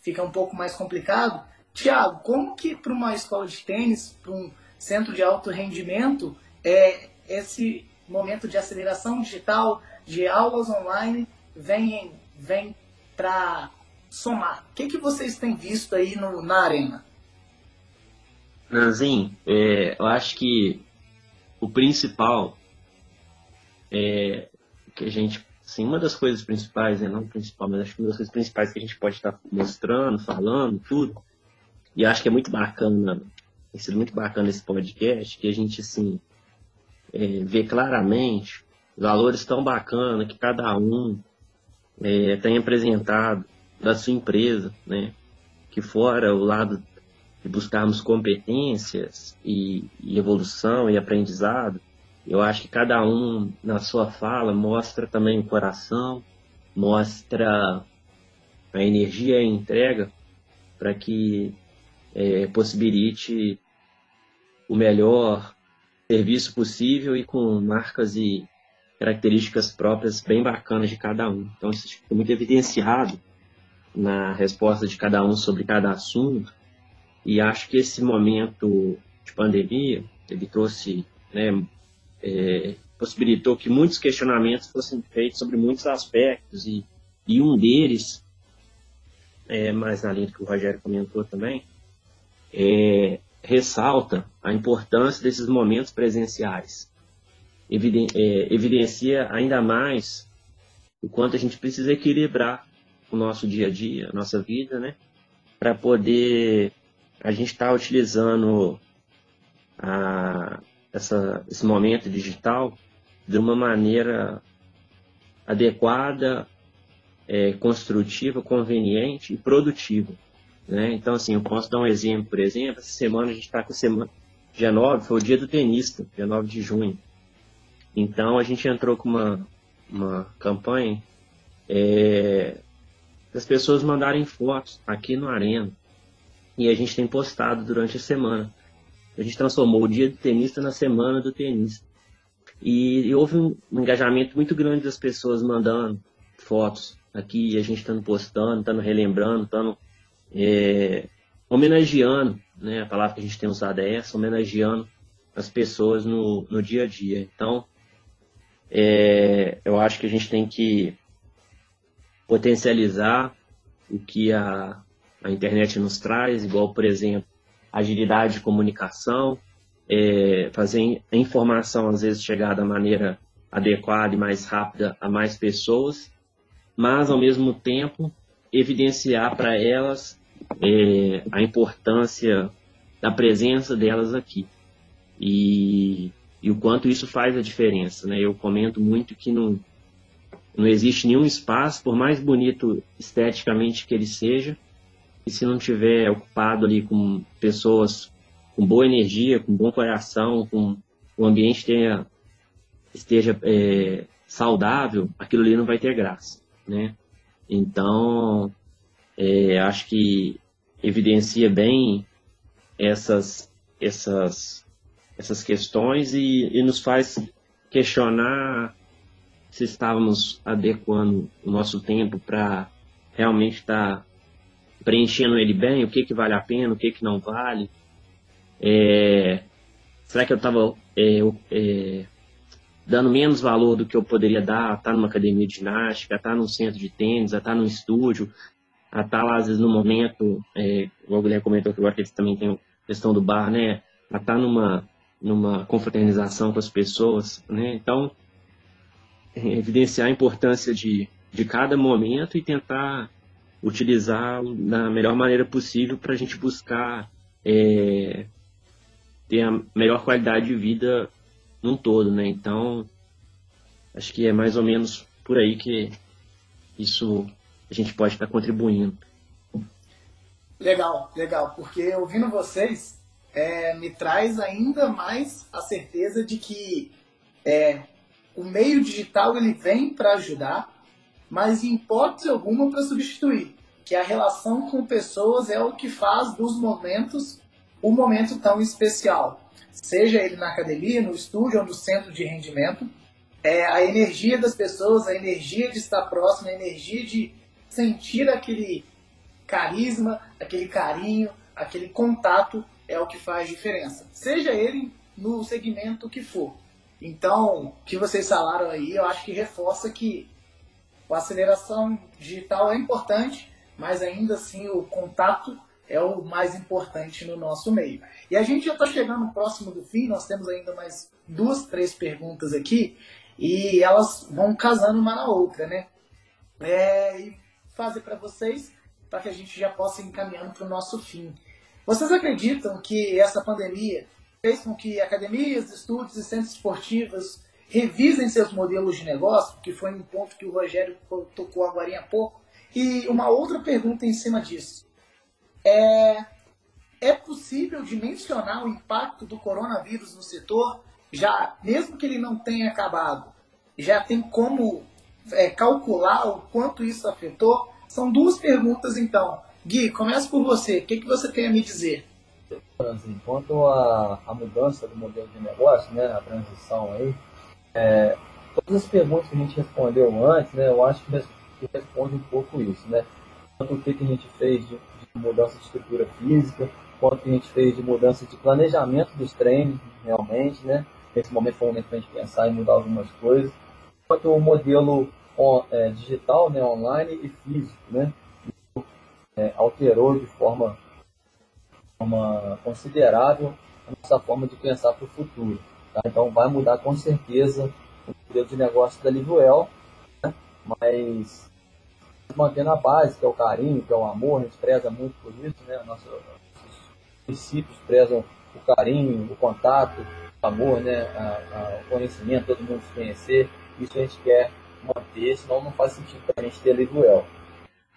Speaker 1: fica um pouco mais complicado. Tiago, como que para uma escola de tênis, para um centro de alto rendimento, é, esse momento de aceleração digital, de aulas online, vem, vem para somar. O que, que vocês têm visto aí no, na arena?
Speaker 4: Nanzinho, é, eu acho que o principal é que a gente, assim, uma das coisas principais, né, não principal, mas acho que uma das coisas principais que a gente pode estar mostrando, falando, tudo, e acho que é muito bacana, tem sido muito bacana esse podcast, que a gente, assim, é, ver claramente valores tão bacanas que cada um é, tem apresentado da sua empresa, né? Que fora o lado de buscarmos competências e, e evolução e aprendizado, eu acho que cada um na sua fala mostra também o coração, mostra a energia e a entrega para que é, possibilite o melhor serviço possível e com marcas e características próprias bem bacanas de cada um. Então, isso fica muito evidenciado na resposta de cada um sobre cada assunto. E acho que esse momento de pandemia, ele trouxe, né, é, possibilitou que muitos questionamentos fossem feitos sobre muitos aspectos e, e um deles, é, mais na linha do que o Rogério comentou também, é ressalta a importância desses momentos presenciais. Eviden é, evidencia ainda mais o quanto a gente precisa equilibrar o nosso dia a dia, a nossa vida, né? Para poder a gente estar tá utilizando a, essa, esse momento digital de uma maneira adequada, é, construtiva, conveniente e produtiva. Né? Então, assim, eu posso dar um exemplo, por exemplo, essa semana a gente está com semana, dia 9, foi o dia do tenista, dia 9 de junho. Então, a gente entrou com uma, uma campanha é, das pessoas mandarem fotos aqui no Arena. E a gente tem postado durante a semana. A gente transformou o dia do tenista na semana do tenista. E, e houve um, um engajamento muito grande das pessoas mandando fotos aqui, a gente estando postando, estando relembrando, estando é, homenageando, né? A palavra que a gente tem usado é essa, homenageando as pessoas no, no dia a dia. Então, é, eu acho que a gente tem que potencializar o que a, a internet nos traz, igual, por exemplo, agilidade de comunicação, é, fazer a informação, às vezes, chegar da maneira adequada e mais rápida a mais pessoas, mas, ao mesmo tempo, evidenciar para elas é, a importância da presença delas aqui. E, e, o quanto isso faz a diferença. Né? Eu comento muito que não, não existe nenhum espaço, por mais bonito esteticamente que ele seja, e se não tiver ocupado ali com pessoas com boa energia, com bom coração, com o ambiente tenha, esteja é, saudável, aquilo ali não vai ter graça, né? Então, é, acho que evidencia bem essas, essas, essas questões e, e nos faz questionar se estávamos adequando o nosso tempo para realmente estar tá preenchendo ele bem, o que, que vale a pena, o que, que não vale. É, será que eu estava é, é, dando menos valor do que eu poderia dar estar tá numa academia de ginástica, estar tá num centro de tênis, estar num estúdio, a estar às vezes, no momento, é, o Guilherme comentou que agora que eles também tem a questão do bar, né? A estar numa, numa confraternização com as pessoas, né? Então, evidenciar a importância de, de cada momento e tentar utilizar da melhor maneira possível para a gente buscar é, ter a melhor qualidade de vida num todo, né? Então, acho que é mais ou menos por aí que isso a gente pode estar contribuindo.
Speaker 1: Legal, legal, porque ouvindo vocês é, me traz ainda mais a certeza de que é, o meio digital ele vem para ajudar, mas em hipótese alguma para substituir. Que a relação com pessoas é o que faz dos momentos um momento tão especial. Seja ele na academia, no estúdio ou no centro de rendimento, é a energia das pessoas, a energia de estar próximo, a energia de sentir aquele carisma, aquele carinho, aquele contato é o que faz diferença. Seja ele no segmento que for. Então, o que vocês falaram aí, eu acho que reforça que a aceleração digital é importante, mas ainda assim o contato é o mais importante no nosso meio. E a gente já está chegando próximo do fim, nós temos ainda mais duas, três perguntas aqui, e elas vão casando uma na outra, né? É, e fazer para vocês, para que a gente já possa ir encaminhando para o nosso fim. Vocês acreditam que essa pandemia fez com que academias, estudos e centros esportivos revisem seus modelos de negócio, que foi um ponto que o Rogério tocou agora há pouco. E uma outra pergunta em cima disso. É, é possível dimensionar o impacto do coronavírus no setor, já mesmo que ele não tenha acabado? Já tem como é, calcular o quanto isso afetou? São duas perguntas, então. Gui, começa por você. O que, que você tem a me dizer?
Speaker 2: Quanto à, à mudança do modelo de negócio, né, a transição aí, é, todas as perguntas que a gente respondeu antes, né, eu acho que, responde um pouco isso, né? Tanto o que, que a gente fez de, de mudança de estrutura física, quanto que a gente fez de mudança de planejamento dos treinos, realmente, né? Nesse momento foi um momento para a gente pensar em mudar algumas coisas. Quanto o modelo on, é, digital, né, online e físico, né? É, alterou de forma forma considerável a nossa forma de pensar para o futuro. Tá? Então vai mudar com certeza o modelo de negócio da Livuel, né? mas mantendo a base, que é o carinho, que é o amor, a gente preza muito por isso, né? Nossos, princípios prezam o carinho, o contato, amor, né, o conhecimento, todo mundo se conhecer, isso a gente quer manter, senão não faz sentido para a gente ter livro El.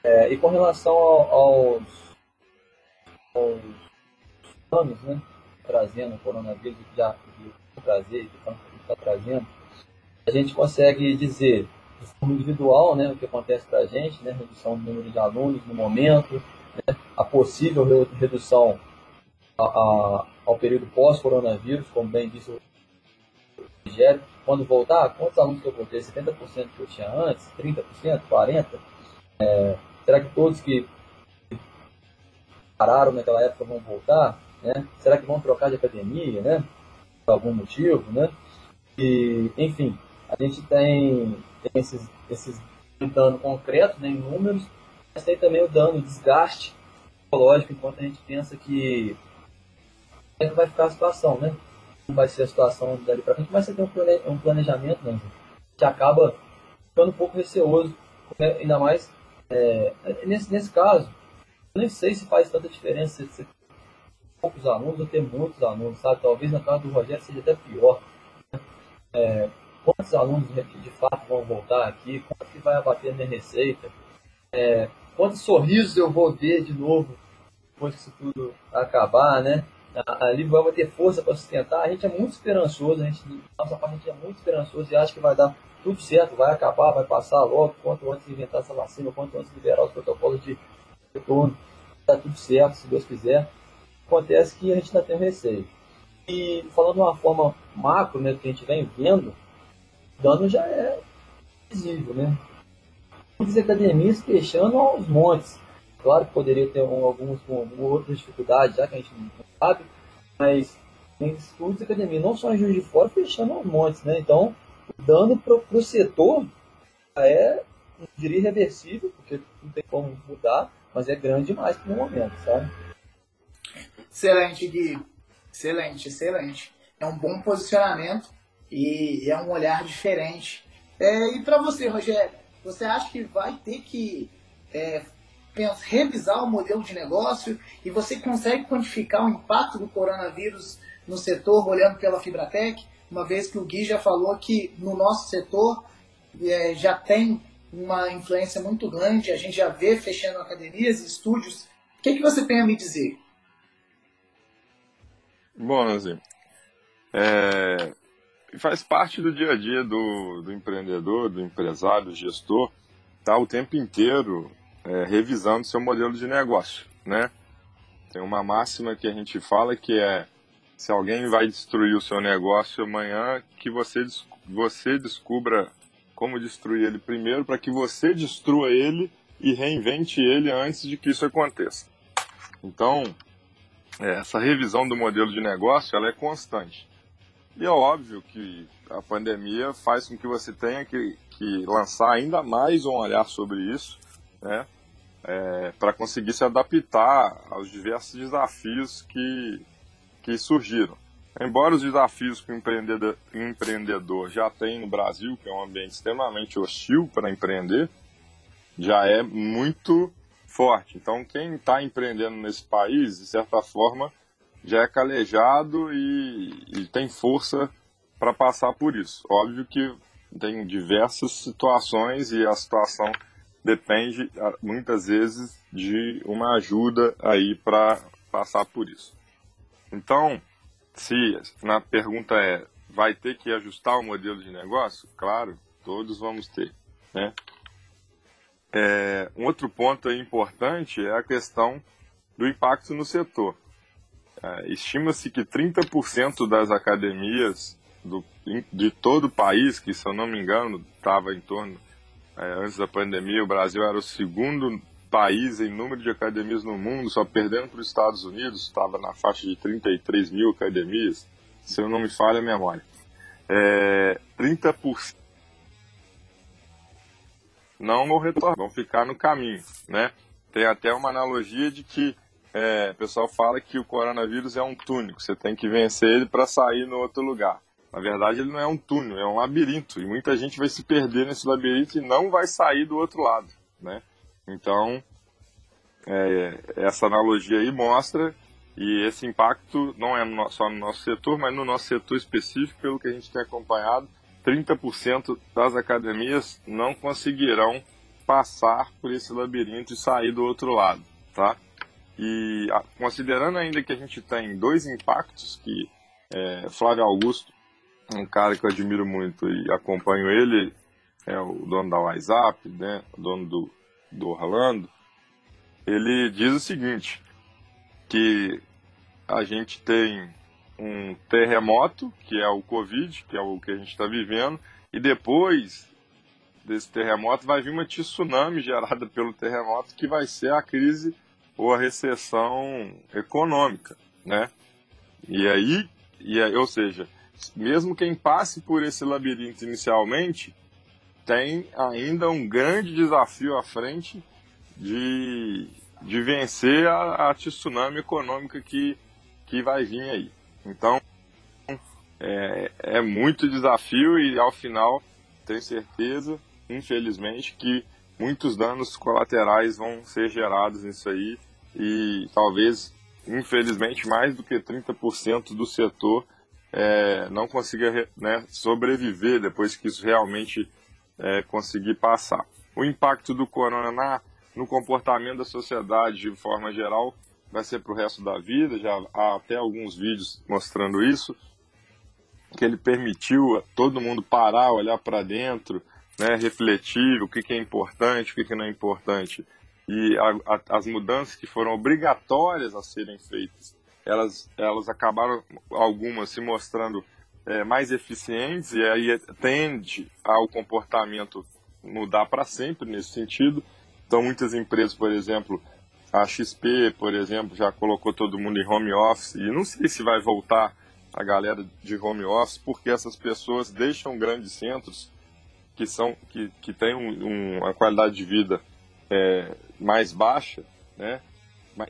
Speaker 2: É, e com relação aos, aos anos, né, trazendo o coronavírus, que já trazer, que está trazendo, a gente consegue dizer de forma individual né, o que acontece para a gente, né, redução do número de alunos no momento, né, a possível redução a, a, ao período pós-coronavírus, como bem disse o Quando voltar, quantos alunos que eu voltei? 70% que eu tinha antes? 30%? 40%? É, será que todos que pararam naquela época vão voltar? Né? Será que vão trocar de academia, né? Por algum motivo, né? E, enfim, a gente tem, tem esses, esses dano concretos, né, em números, mas tem também o dano, o desgaste psicológico, enquanto a gente pensa que como é que vai ficar a situação, né? Vai ser a situação dali para frente, mas você tem um planejamento, né, que acaba ficando um pouco receoso, né? ainda mais é, nesse, nesse caso, eu nem sei se faz tanta diferença se poucos alunos ou ter muitos alunos, sabe? Talvez na casa do Rogério seja até pior. Né? É, quantos alunos de fato vão voltar aqui? Quanto que vai abater minha receita? É, quantos sorrisos eu vou ver de novo depois que isso tudo acabar, né? A, a Livre vai ter força para sustentar. A gente é muito esperançoso, a gente, nossa parte a gente é muito esperançoso e acha que vai dar tudo certo, vai acabar, vai passar logo, quanto antes inventar essa vacina, quanto antes liberar os protocolos de retorno, está tudo certo, se Deus quiser. Acontece que a gente ainda tem receio. E falando de uma forma macro, né, que a gente vem vendo, o dano já é visível, né? Muitas academias fechando aos montes. Claro que poderia ter um, alguns com outras dificuldades, já que a gente não sabe, mas tem estudos de academia, não só em Juiz de Fora, fechando aos montes, né? Então, o dano para o setor é, diria irreversível, porque não tem como mudar, mas é grande demais para o momento, sabe?
Speaker 1: Excelente, Gui. Excelente, excelente. É um bom posicionamento e é um olhar diferente. É, e para você, Rogério, você acha que vai ter que é, revisar o modelo de negócio e você consegue quantificar o impacto do coronavírus no setor olhando pela Fibratec? uma vez que o Gui já falou que no nosso setor é, já tem uma influência muito grande, a gente já vê fechando academias e estúdios. O que, que você tem a me dizer?
Speaker 3: Bom, Nanzinho, é, faz parte do dia a dia do, do empreendedor, do empresário, do gestor, tá o tempo inteiro é, revisando seu modelo de negócio, né? Tem uma máxima que a gente fala que é se alguém vai destruir o seu negócio amanhã, que você, você descubra como destruir ele primeiro, para que você destrua ele e reinvente ele antes de que isso aconteça. Então, é, essa revisão do modelo de negócio ela é constante. E é óbvio que a pandemia faz com que você tenha que, que lançar ainda mais um olhar sobre isso, né, é, para conseguir se adaptar aos diversos desafios que, que surgiram. Embora os desafios que o empreendedor, empreendedor já tem no Brasil, que é um ambiente extremamente hostil para empreender, já é muito forte. Então, quem está empreendendo nesse país, de certa forma, já é calejado e, e tem força para passar por isso. Óbvio que tem diversas situações e a situação depende muitas vezes de uma ajuda aí para passar por isso. Então, se na pergunta é, vai ter que ajustar o modelo de negócio? Claro, todos vamos ter, né? É, um outro ponto importante é a questão do impacto no setor. É, Estima-se que 30% das academias do, de todo o país, que se eu não me engano estava em torno, é, antes da pandemia, o Brasil era o segundo país em número de academias no mundo, só perdendo para os Estados Unidos, estava na faixa de 33 mil academias, se eu não me falha a memória. É, 30% não vão retornar, vão ficar no caminho, né? Tem até uma analogia de que é, o pessoal fala que o coronavírus é um túnel, você tem que vencer ele para sair no outro lugar. Na verdade, ele não é um túnel, é um labirinto, e muita gente vai se perder nesse labirinto e não vai sair do outro lado, né? Então, é, essa analogia aí mostra E esse impacto não é só no nosso setor, mas no nosso setor específico, pelo que a gente tem acompanhado, 30% das academias não conseguirão passar por esse labirinto e sair do outro lado, tá? E considerando ainda que a gente tem dois impactos, que é, Flávio Augusto, um cara que eu admiro muito e acompanho ele, é o dono da WhatsApp, né, o dono do, do Orlando, ele diz o seguinte, que a gente tem um terremoto, que é o Covid, que é o que a gente está vivendo, e depois desse terremoto vai vir uma tsunami gerada pelo terremoto, que vai ser a crise ou a recessão econômica, né? E aí, e aí, ou seja, mesmo quem passe por esse labirinto inicialmente, tem ainda um grande desafio à frente de, de vencer a, a tsunami econômica que, que vai vir aí. Então, é, é muito desafio e ao final tenho certeza, infelizmente, que muitos danos colaterais vão ser gerados nisso aí e talvez, infelizmente, mais do que 30% do setor é, não consiga né, sobreviver depois que isso realmente é, conseguir passar. O impacto do corona na, no comportamento da sociedade de forma geral vai ser para o resto da vida, já há até alguns vídeos mostrando isso, que ele permitiu a todo mundo parar, olhar para dentro, né, refletir o que, que é importante, o que, que não é importante. E a, a, as mudanças que foram obrigatórias a serem feitas, elas, elas acabaram, algumas, se mostrando é, mais eficientes e aí tende ao comportamento mudar para sempre nesse sentido. Então, muitas empresas, por exemplo, a XP, por exemplo, já colocou todo mundo em home office e não sei se vai voltar a galera de home office, porque essas pessoas deixam grandes centros que são que, que têm um, um, uma qualidade de vida é, mais baixa, né?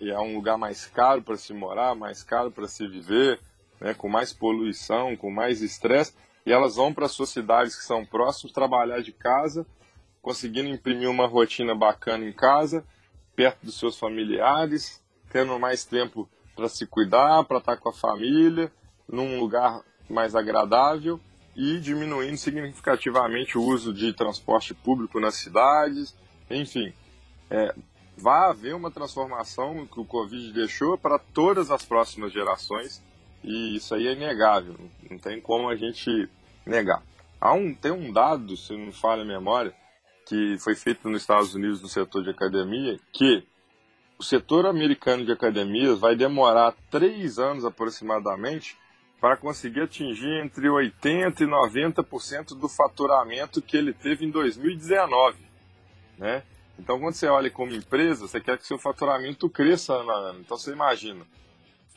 Speaker 3: E é um lugar mais caro para se morar, mais caro para se viver, né, com mais poluição, com mais estresse, e elas vão para suas cidades que são próximas trabalhar de casa, conseguindo imprimir uma rotina bacana em casa, perto dos seus familiares, tendo mais tempo para se cuidar, para estar tá com a família, num lugar mais agradável e diminuindo significativamente o uso de transporte público nas cidades, enfim. É, vai haver uma transformação que o Covid deixou para todas as próximas gerações e isso aí é inegável, não tem como a gente negar. Há um, tem um dado, se não falha a memória, que foi feito nos Estados Unidos no setor de academia, que o setor americano de academias vai demorar três anos aproximadamente para conseguir atingir entre 80% e 90% do faturamento que ele teve em 2019. Né? Então, quando você olha como empresa, você quer que seu faturamento cresça ano a ano. Então, você imagina,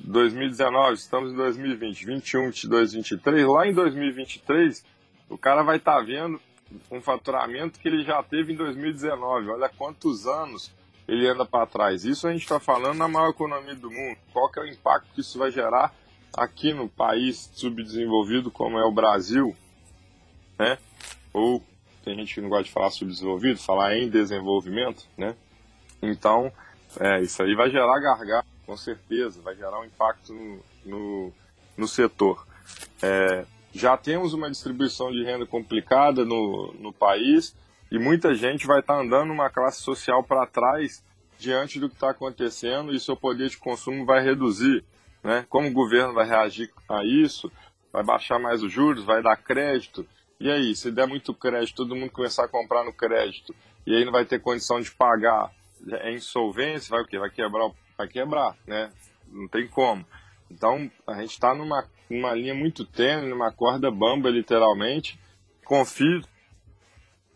Speaker 3: 2019, estamos em 2020, 21, 22, 23. Lá em 2023, o cara vai estar tá vendo um faturamento que ele já teve em 2019. Olha quantos anos ele anda para trás. Isso a gente está falando na maior economia do mundo. Qual que é o impacto que isso vai gerar aqui no país subdesenvolvido como é o Brasil, né? Ou tem gente que não gosta de falar subdesenvolvido, falar em desenvolvimento, né? Então, é, isso aí vai gerar gargalo com certeza, vai gerar um impacto no, no, no setor. É, já temos uma distribuição de renda complicada no, no país e muita gente vai estar tá andando uma classe social para trás diante do que está acontecendo e seu poder de consumo vai reduzir. Né? Como o governo vai reagir a isso? Vai baixar mais os juros? Vai dar crédito? E aí, se der muito crédito, todo mundo começar a comprar no crédito e aí não vai ter condição de pagar, é insolvência, vai o quê? Vai quebrar vai quebrar, né? Não tem como. Então, a gente está numa, numa linha muito tênue, numa corda bamba, literalmente. Confio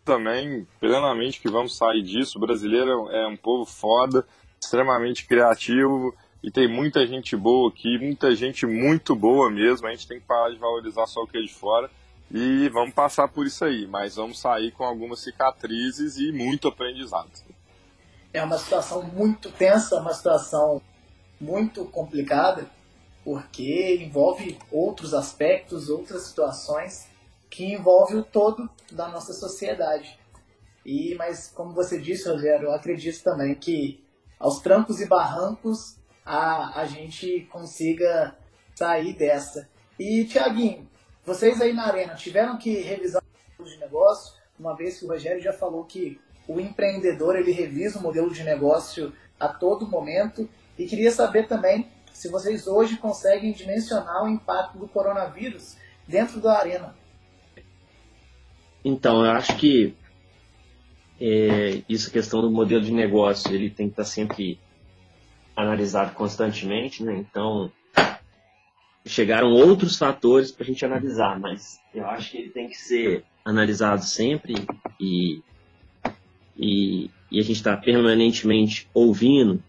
Speaker 3: também plenamente que vamos sair disso. O brasileiro é um povo foda, extremamente criativo e tem muita gente boa aqui, muita gente muito boa mesmo. A gente tem que parar de valorizar só o que é de fora e vamos passar por isso aí, mas vamos sair com algumas cicatrizes e muito aprendizado
Speaker 1: é uma situação muito tensa, uma situação muito complicada, porque envolve outros aspectos, outras situações que envolvem o todo da nossa sociedade. E mas como você disse, Rogério, eu acredito também que aos trancos e barrancos a, a gente consiga sair dessa. E, Tiaguinho, vocês aí na Arena tiveram que revisar o modelo de negócio, uma vez que o Rogério já falou que o empreendedor ele revisa o modelo de negócio a todo momento. E queria saber também se vocês hoje conseguem dimensionar o impacto do coronavírus dentro da Arena.
Speaker 4: Então, eu acho que é, isso, questão do modelo de negócio, ele tem que estar sempre analisado constantemente, né? Então, chegaram outros fatores para a gente analisar, mas eu acho que ele tem que ser analisado sempre e, e, e a gente está permanentemente ouvindo,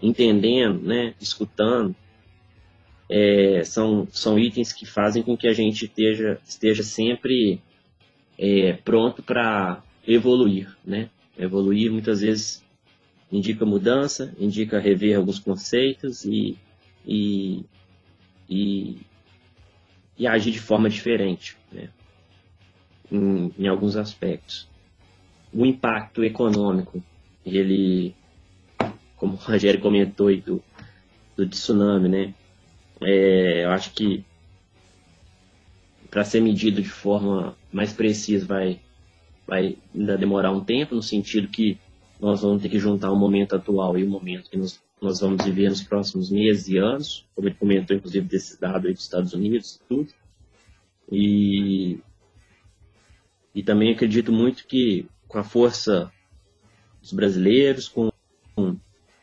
Speaker 4: entendendo, né, escutando. É, são, são itens que fazem com que a gente esteja, esteja sempre é, pronto para evoluir, né? Evoluir muitas vezes indica mudança, indica rever alguns conceitos e, e, e, e agir de forma diferente, né? Em, em, alguns aspectos. O impacto econômico, ele, como o Rogério comentou do, do tsunami, né? É, eu acho que para ser medido de forma mais precisa vai, vai ainda demorar um tempo, no sentido que nós vamos ter que juntar o momento atual e o momento que nós, nós vamos viver nos próximos meses e anos, como ele comentou, inclusive, desse dado aí dos Estados Unidos e tudo. E, e também acredito muito que com a força dos brasileiros, com, com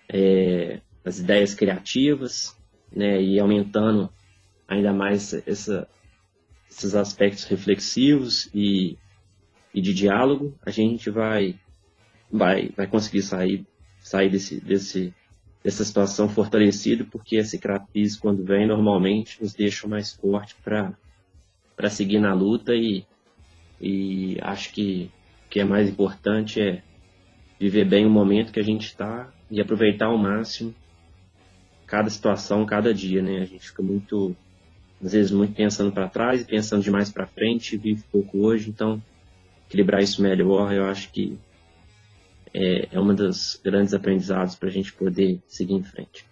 Speaker 4: é, as ideias criativas, né, e aumentando ainda mais essa, esses aspectos reflexivos e, e de diálogo, a gente vai vai, vai conseguir sair, sair desse, desse, dessa situação fortalecido, porque a cicatriz, quando vem, normalmente nos deixa mais forte para seguir na luta e, e acho que o que é mais importante é viver bem o momento que a gente está e aproveitar ao máximo cada situação, cada dia, né? A gente fica muito, às vezes, muito pensando para trás e pensando demais para frente, vive pouco hoje, então equilibrar isso melhor, eu acho que é, é uma das grandes aprendizados para a gente poder seguir em frente.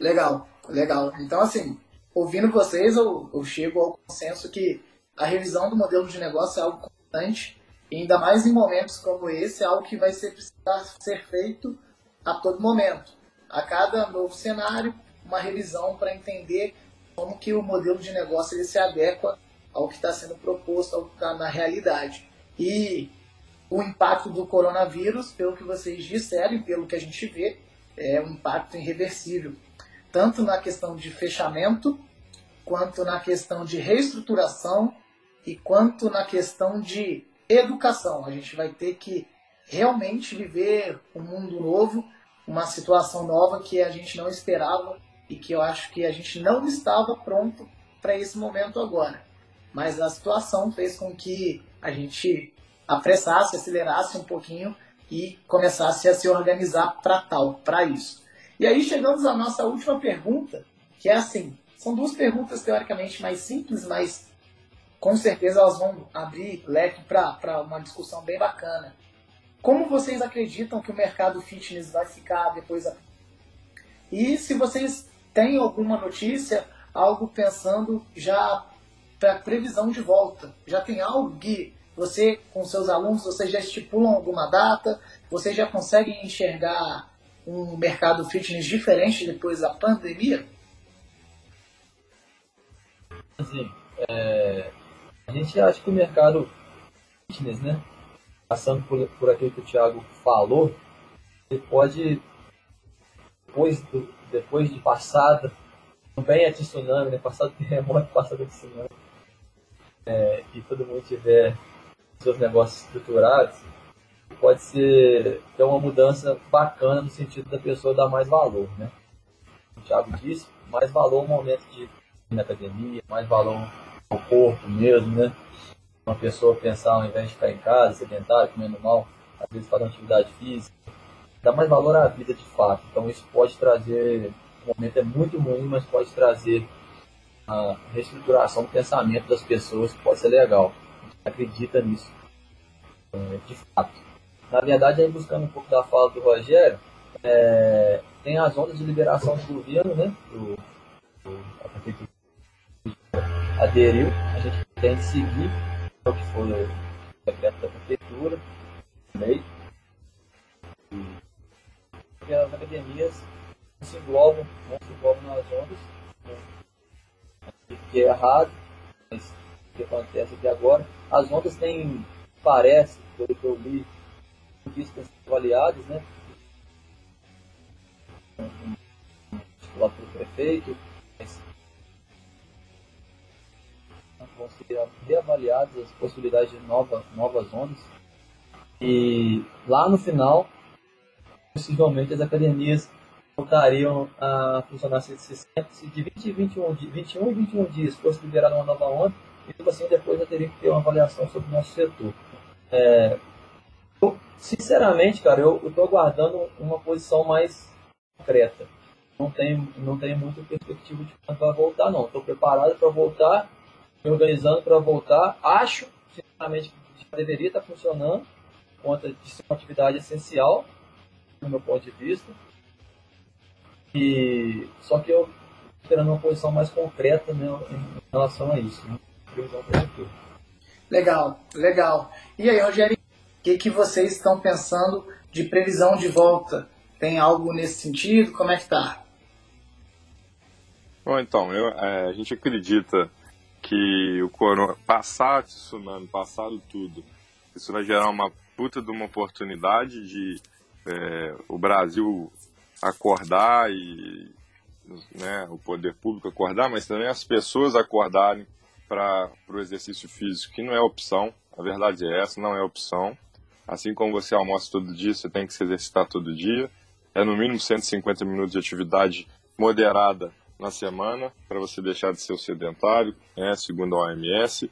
Speaker 1: Legal, legal. Então, assim, ouvindo vocês, eu, eu chego ao consenso que a revisão do modelo de negócio é algo constante, ainda mais em momentos como esse, é algo que vai ser, precisar ser feito a todo momento. A cada novo cenário, uma revisão para entender como que o modelo de negócio ele se adequa ao que está sendo proposto, ao que está na realidade. E o impacto do coronavírus, pelo que vocês disseram e pelo que a gente vê, é um impacto irreversível, tanto na questão de fechamento, quanto na questão de reestruturação e quanto na questão de educação. A gente vai ter que realmente viver um mundo novo, uma situação nova que a gente não esperava e que eu acho que a gente não estava pronto para esse momento agora. Mas a situação fez com que a gente apressasse, acelerasse um pouquinho e começasse a se organizar para tal, para isso. E aí chegamos à nossa última pergunta, que é assim, são duas perguntas teoricamente mais simples, mas com certeza elas vão abrir leque para uma discussão bem bacana. Como vocês acreditam que o mercado fitness vai ficar depois da... E se vocês têm alguma notícia, algo pensando já para previsão de volta, já tem algo você, com seus alunos, vocês já estipulam alguma data? Vocês já conseguem enxergar um mercado fitness diferente depois da pandemia?
Speaker 2: Assim, é, a gente acha que o mercado fitness, né, passando por, por aquilo que o Thiago falou, ele pode, depois, do, depois de passada, bem a tsunami, né, passado (laughs) terremoto, passado tsunami, é, e todo mundo tiver seus negócios estruturados, pode ser ter uma mudança bacana no sentido da pessoa dar mais valor, né? O Thiago disse, mais valor no momento de na academia, mais valor ao corpo mesmo, né? Uma pessoa pensar ao invés de ficar em casa, sedentário, comendo mal, às vezes fazer atividade física, dá mais valor à vida de fato. Então isso pode trazer, o momento é muito ruim, mas pode trazer a reestruturação do pensamento das pessoas, que pode ser legal acredita nisso, é, de fato. Na verdade, aí buscando um pouco da fala do Rogério, É, tem as ondas de liberação do governo, né? Do, do, a prefeitura aderiu, a gente tem que seguir o que foi o decreto da prefeitura, lei. E as academias se englobam, não se englobam nas ondas, o que é errado, que acontece aqui agora, as ondas têm, parece, pelo que eu li, vistas avaliadas, né? Lá pelo prefeito, vão ser reavaliadas as possibilidades de nova, novas ondas. E lá no final, possivelmente as academias voltariam a funcionar se, se de 20 21, 21 e 21 dias fosse liberada uma nova onda, e tipo assim depois já teria que ter uma avaliação sobre o nosso setor. É, eu, sinceramente, cara, eu estou aguardando uma posição mais concreta. Não tenho, não tenho muita perspectiva de quando vai voltar, não. Estou preparado para voltar, me organizando para voltar. Acho, sinceramente, que deveria estar funcionando, por conta de ser uma atividade essencial, do meu ponto de vista. E, só que eu esperando uma posição mais concreta né, em relação a isso. Né?
Speaker 1: Legal, legal. E aí, Rogério, o que, que vocês estão pensando de previsão de volta? Tem algo nesse sentido? Como é que tá?
Speaker 3: Bom, então, eu, é, a gente acredita que o corona, passar tsunami, passado tudo, isso vai gerar uma puta de uma oportunidade de é, o Brasil acordar e né, o poder público acordar, mas também as pessoas acordarem para o exercício físico, que não é opção, a verdade é essa, não é opção. Assim como você almoça todo dia, você tem que se exercitar todo dia. É no mínimo 150 minutos de atividade moderada na semana para você deixar de ser sedentário, né, segundo a OMS.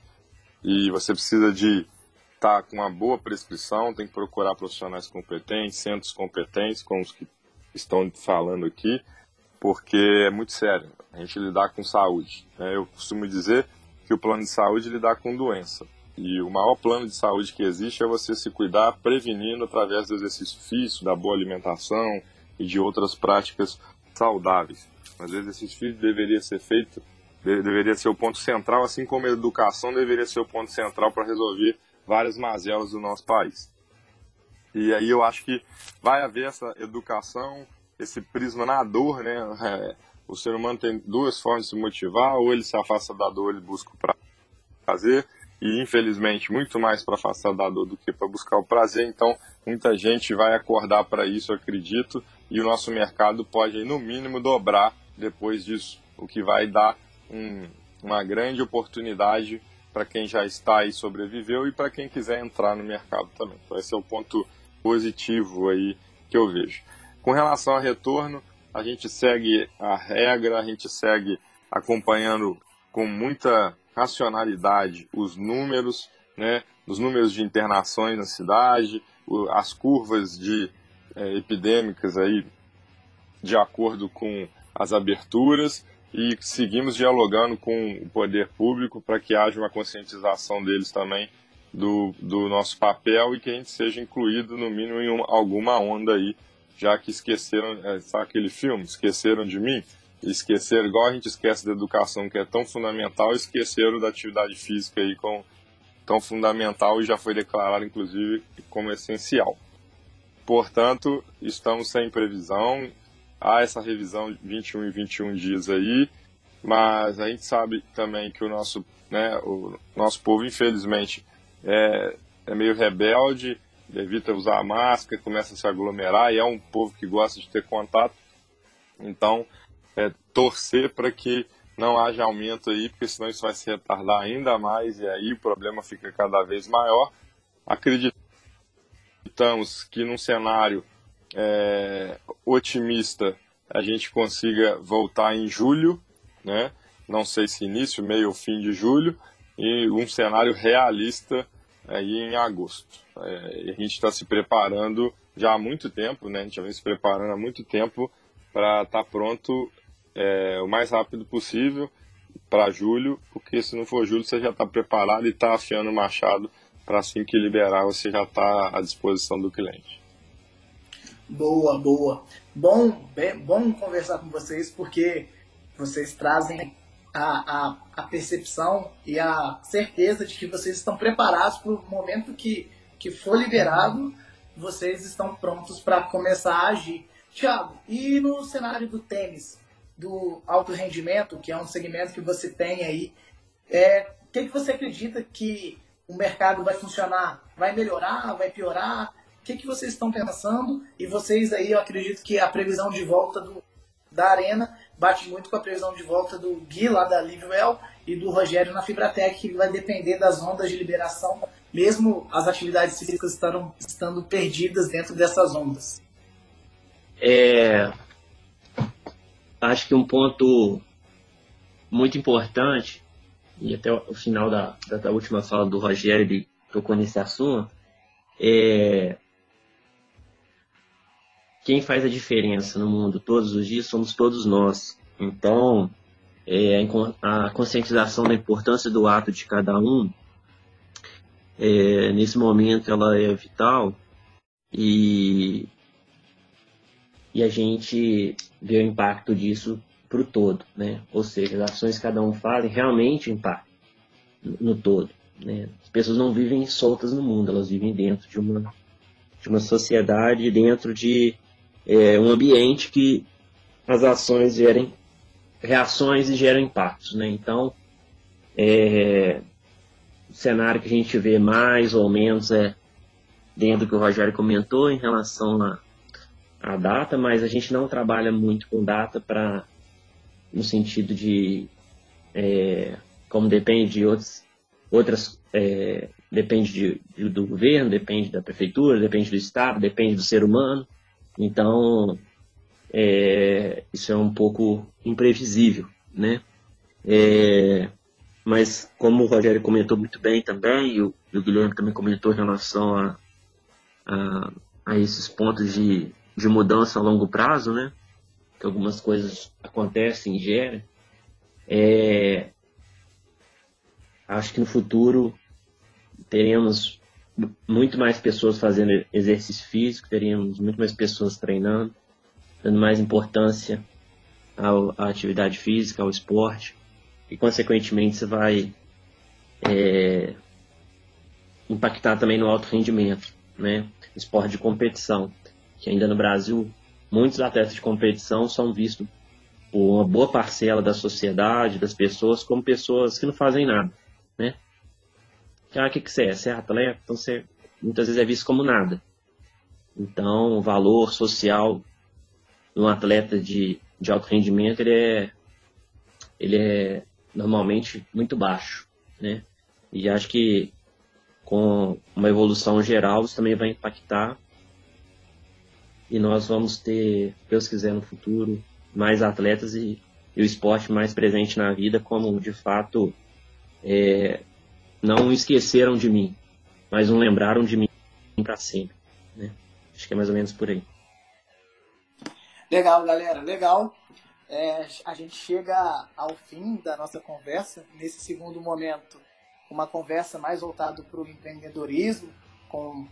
Speaker 3: E você precisa de estar tá com uma boa prescrição, tem que procurar profissionais competentes, centros competentes, como os que estão falando aqui, porque é muito sério a gente lidar com saúde. Né? Eu costumo dizer que o plano de saúde lidar com doença. E o maior plano de saúde que existe é você se cuidar prevenindo através do exercício físico, da boa alimentação e de outras práticas saudáveis. Mas o exercício físico deveria ser feito, deveria ser o ponto central, assim como a educação deveria ser o ponto central para resolver várias mazelas do nosso país. E aí eu acho que vai haver essa educação, esse prisma na dor, né? É, o ser humano tem duas formas de se motivar, ou ele se afasta da dor, ele busca o prazer, e infelizmente muito mais para afastar da dor do que para buscar o prazer. Então, muita gente vai acordar para isso, acredito, e o nosso mercado pode, no mínimo, dobrar depois disso, o que vai dar um, uma grande oportunidade para quem já está e sobreviveu e para quem quiser entrar no mercado também. Então, esse é o ponto positivo aí que eu vejo. Com relação a retorno, a gente segue a regra, a gente segue acompanhando com muita racionalidade os números, né, os números de internações na cidade, as curvas de é, epidêmicas aí de acordo com as aberturas e seguimos dialogando com o poder público para que haja uma conscientização deles também do, do nosso papel e que a gente seja incluído, no mínimo, em uma, alguma onda aí, já que esqueceram, é, sabe aquele filme, Esqueceram de Mim? Esqueceram, igual a gente esquece da educação, que é tão fundamental, esqueceram da atividade física aí com, tão fundamental e já foi declarado, inclusive, como essencial. Portanto, estamos sem previsão, há essa revisão de 21 e 21 dias aí, mas a gente sabe também que o nosso, né, o nosso povo, infelizmente, é, é meio rebelde, evita usar a máscara, começa a se aglomerar e é um povo que gosta de ter contato. Então, é, torcer para que não haja aumento aí, porque senão isso vai se retardar ainda mais e aí o problema fica cada vez maior. Acreditamos que num cenário é, otimista a gente consiga voltar em julho, né? não sei se início, meio ou fim de julho, e um cenário realista aí em agosto. É, a gente está se preparando já há muito tempo, né? A gente já vem se preparando há muito tempo para estar tá pronto é, o mais rápido possível para julho, porque se não for julho você já está preparado e está afiando o machado para assim que liberar você já está à disposição do cliente.
Speaker 1: Boa, boa. Bom, bem, bom conversar com vocês porque vocês trazem a, a, a percepção e a certeza de que vocês estão preparados para o momento que, que for liberado, vocês estão prontos para começar a agir. Tiago, e no cenário do tênis, do alto rendimento, que é um segmento que você tem aí, é, o que, que você acredita que o mercado vai funcionar? Vai melhorar? Vai piorar? O que, que vocês estão pensando? E vocês aí, eu acredito que a previsão de volta do, da Arena bate muito com a previsão de volta do Gui lá da Livewell e do Rogério na Fibratec, que vai depender das ondas de liberação, mesmo as atividades físicas estarão, estando perdidas dentro dessas ondas.
Speaker 4: É, acho que um ponto muito importante, e até o final da, da última fala do Rogério, ele tocou nesse assunto, é quem faz a diferença no mundo todos os dias somos todos nós. Então, é, a conscientização da importância do ato de cada um, é, nesse momento, ela é vital e, e a gente vê o impacto disso para o todo, né? Ou seja, as ações que cada um faz realmente impactam no todo. Né? As pessoas não vivem soltas no mundo, elas vivem dentro de uma, de uma sociedade, dentro de é, um ambiente que as ações gerem reações e geram impactos. Né? Então, é, o cenário que a gente vê mais ou menos é dentro do que o Rogério comentou em relação à a, a, data, mas a gente não trabalha muito com data para no sentido de é, como depende de outros, outras é, depende de, de, do governo, depende da prefeitura, depende do estado, depende do ser humano. Então, é, isso é um pouco imprevisível, né? É, mas, como o Rogério comentou muito bem também, e o, e o Guilherme também comentou em relação a, a, a, esses pontos de, de mudança a longo prazo, né? Que algumas coisas acontecem e geram. É, acho que no futuro teremos muito mais pessoas fazendo exercício físico, teríamos muito mais pessoas treinando, dando mais importância ao, à atividade física, ao esporte, e consequentemente você vai é, impactar também no alto rendimento, né? Esporte de competição, que ainda no Brasil muitos atletas de competição são vistos por uma boa parcela da sociedade, das pessoas, como pessoas que não fazem nada? Ah, o que, que você é? Você é atleta? Então você muitas vezes é visto como nada. Então, o valor social de um atleta de, de alto rendimento, ele é, ele é normalmente muito baixo, né? E acho que com uma evolução geral, isso também vai impactar e nós vamos ter, Deus quiser, no futuro, mais atletas e, e o esporte mais presente na vida, como de fato é, não esqueceram de mim, mas não lembraram de mim para sempre. Né? Acho que é mais ou menos por aí.
Speaker 1: Legal, galera, legal. É, a gente chega ao fim da nossa conversa, nesse segundo momento, uma conversa mais voltada para o empreendedorismo, com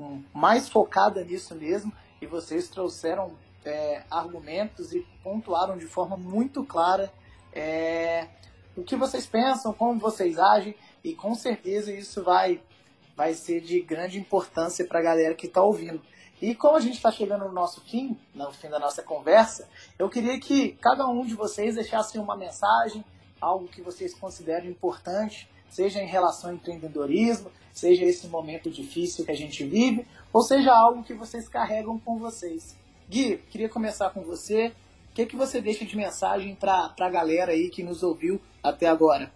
Speaker 1: um, mais focada nisso mesmo, e vocês trouxeram é, argumentos e pontuaram de forma muito clara é, o que vocês pensam, como vocês agem, e com certeza isso vai, vai ser de grande importância para a galera que está ouvindo. E como a gente está chegando no nosso fim, no fim da nossa conversa, eu queria que cada um de vocês deixasse uma mensagem, algo que vocês consideram importante, seja em relação ao empreendedorismo, seja esse momento difícil que a gente vive, ou seja algo que vocês carregam com vocês. Gui, queria começar com você que, que você deixa de mensagem para a galera aí que nos ouviu até agora?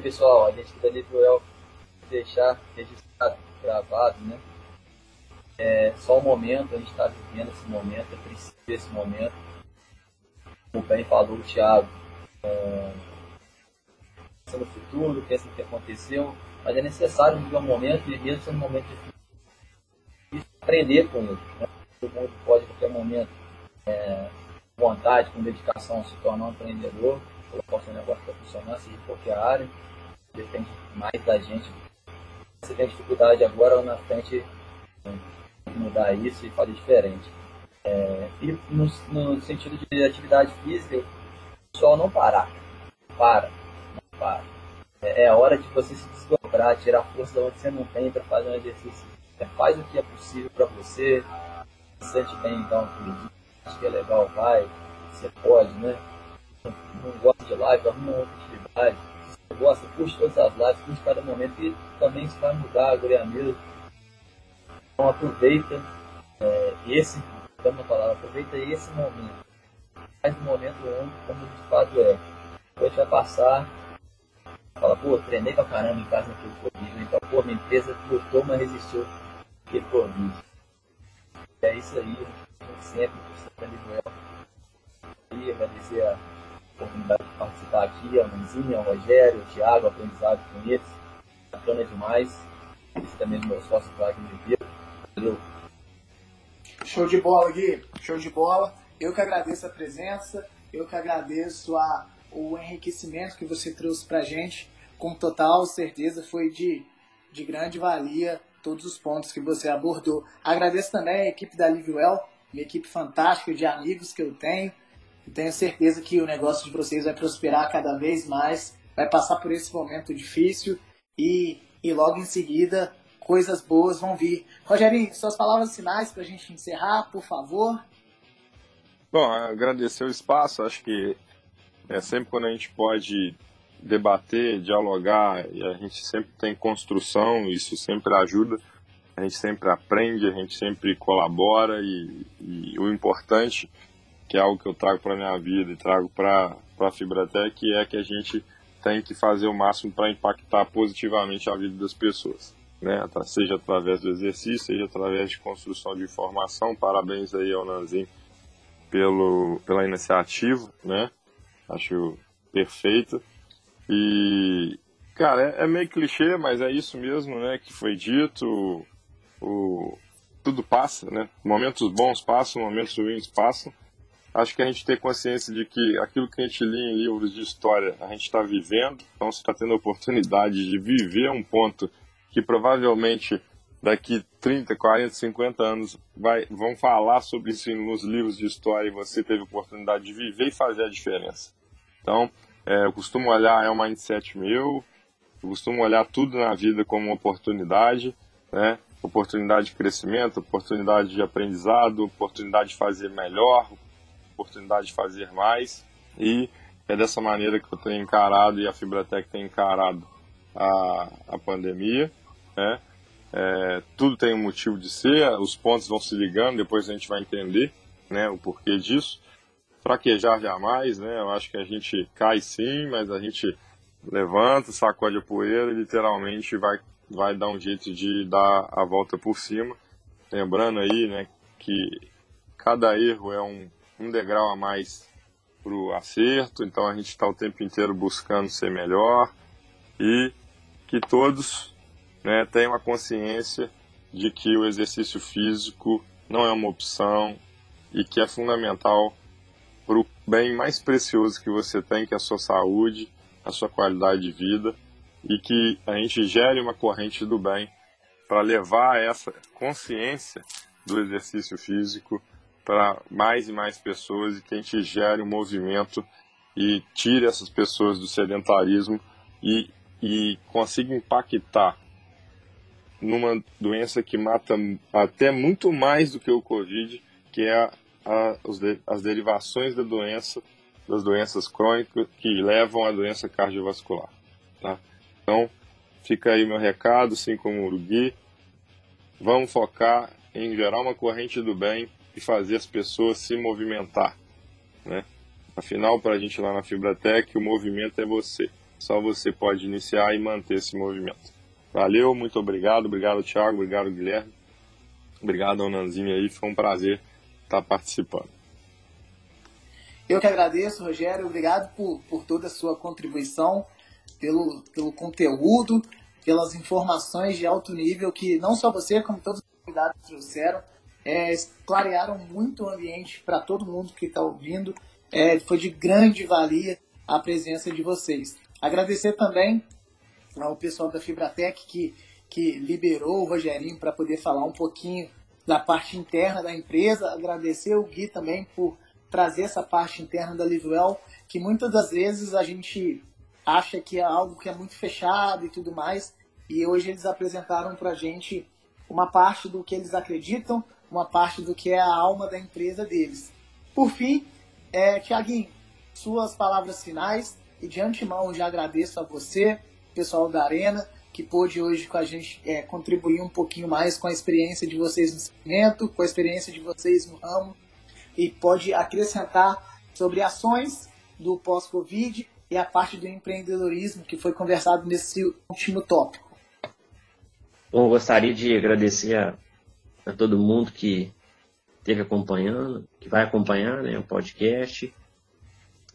Speaker 2: Pessoal, a gente da Livroel deixar registrado, gravado, né? É só um momento, a gente está vivendo esse momento, é preciso desse momento. Como bem falou o Thiago, é, pensa no futuro, pensa no que aconteceu, mas é necessário viver um momento e mesmo sendo um momento difícil, aprender com ele. Né? Todo mundo pode, a qualquer momento, é, vontade, com dedicação, se tornar um empreendedor, colocar o seu negócio para funcionar, seja em qualquer área, depende mais da gente. Se tem dificuldade agora ou na frente, mudar isso e fazer diferente. É, e no, no, sentido de atividade física, pessoal não parar. Para. Não para. É, é a hora de você se desdobrar, tirar força de onde você não tem para fazer um exercício. É, faz o que é possível para você. Se sente bem, então, acho que é legal, vai. Você pode, né? Não, gosta de live, arruma outra atividade. Se você gosta, curte todas as lives, curte cada momento e também isso vai mudar, a mesmo. Então aproveita é, esse vamos então, falar, aproveita esse momento. Faz o momento único como de fato é. Depois vai passar, fala, pô, treinei pra caramba em casa naquele Covid, então, pô, minha empresa lutou, mas resistiu aquele Covid. É isso aí, sempre, sempre Manuel. E agradecer a oportunidade de participar aqui, a Manzinha, o Rogério, o Thiago, aprendizado com eles. Bacana demais. Esse também é meu sócio Wagner Ribeiro. Valeu.
Speaker 1: Show de bola, Gui. Show de bola. Eu que agradeço a presença, eu que agradeço a, o enriquecimento que você trouxe pra gente. Com total certeza foi de, de grande valia todos os pontos que você abordou. Agradeço também a equipe da Liviwell, minha equipe fantástica de amigos que eu tenho. Tenho certeza que o negócio de vocês vai prosperar cada vez mais, vai passar por esse momento difícil e, e logo em seguida coisas boas vão vir. Rogerinho, suas palavras finais para a gente encerrar, por favor.
Speaker 3: Bom, agradecer o espaço. Acho que é sempre quando a gente pode debater, dialogar, e a gente sempre tem construção, isso sempre ajuda. A gente sempre aprende, a gente sempre colabora e, e o importante, que é algo que eu trago para minha vida e trago para a Fibratec, é que a gente tem que fazer o máximo para impactar positivamente a vida das pessoas né, seja através do exercício, seja através de construção de informação. Parabéns aí ao Nanzin pelo, pela iniciativa, né? Acho perfeito. E, cara, é, é, meio clichê, mas é isso mesmo, né, que foi dito. O, tudo passa, né? Momentos bons passam, momentos ruins passam. Acho que a gente tem consciência de que aquilo que a gente lê em livros de história, a gente está vivendo, então você está tendo a oportunidade de viver um ponto que provavelmente daqui 30, 40, 50 anos vai, vão falar sobre isso nos livros de história e você teve a oportunidade de viver e fazer a diferença. Então, é, eu costumo olhar, é um mindset meu, eu costumo olhar tudo na vida como uma oportunidade, né? oportunidade de crescimento, oportunidade de aprendizado, oportunidade de fazer melhor, oportunidade de fazer mais e é dessa maneira que eu tenho encarado e a Fibratec tem encarado a, a pandemia né? É, tudo tem um motivo de ser, os pontos vão se ligando, depois a gente vai entender né, o porquê disso. Fraquejar jamais, né? Eu acho que a gente cai sim, mas a gente levanta, sacode a poeira e literalmente vai, vai dar um jeito de dar a volta por cima. Lembrando aí né, que cada erro é um, um degrau a mais para o acerto, então a gente está o tempo inteiro buscando ser melhor e que todos né, tenham a consciência de que o exercício físico não é uma opção e que é fundamental para o bem mais precioso que você tem, que é a sua saúde, a sua qualidade de vida, e que a gente gere uma corrente do bem para levar essa consciência do exercício físico para mais e mais pessoas e que a gente gere um movimento e tire essas pessoas do sedentarismo e, e consiga impactar numa doença que mata até muito mais do que o Covid, que é a, a, as derivações da doença, das doenças crônicas que levam à doença cardiovascular. Tá? Então, fica aí meu recado, assim como o Gui. Vamos focar em gerar uma corrente do bem e fazer as pessoas se movimentar. Né? Afinal, para a gente lá na Fibratec, o movimento é você. Só você pode iniciar e manter esse movimento. Valeu, muito obrigado. Obrigado, Thiago. Obrigado, Guilherme. Obrigado, Nanzinho aí. Foi um prazer estar participando.
Speaker 1: Eu que agradeço, Rogério. Obrigado por, por toda a sua contribuição, pelo, pelo conteúdo, pelas informações de alto nível que não só você, como todos os convidados trouxeram, é, clarearam muito o ambiente para todo mundo que está ouvindo. É, foi de grande valia a presença de vocês. Agradecer também ao pessoal da Fibratec que, que liberou o Rogerinho para poder falar um pouquinho da parte interna da empresa, agradecer o Gui também por trazer essa parte interna da Livewell, que muitas das vezes a gente acha que é algo que é muito fechado e tudo mais, e hoje eles apresentaram para a gente uma parte do que eles acreditam, uma parte do que é a alma da empresa deles. Por fim, é, Tiaguinho, suas palavras finais, e de antemão já agradeço a você, pessoal da Arena, que pôde hoje com a gente é, contribuir um pouquinho mais com a experiência de vocês no segmento, com a experiência de vocês no ramo, e pode acrescentar sobre ações do pós-Covid e a parte do empreendedorismo que foi conversado nesse último tópico.
Speaker 4: Bom, gostaria de agradecer a, a todo mundo que esteve acompanhando, que vai acompanhar né, o podcast.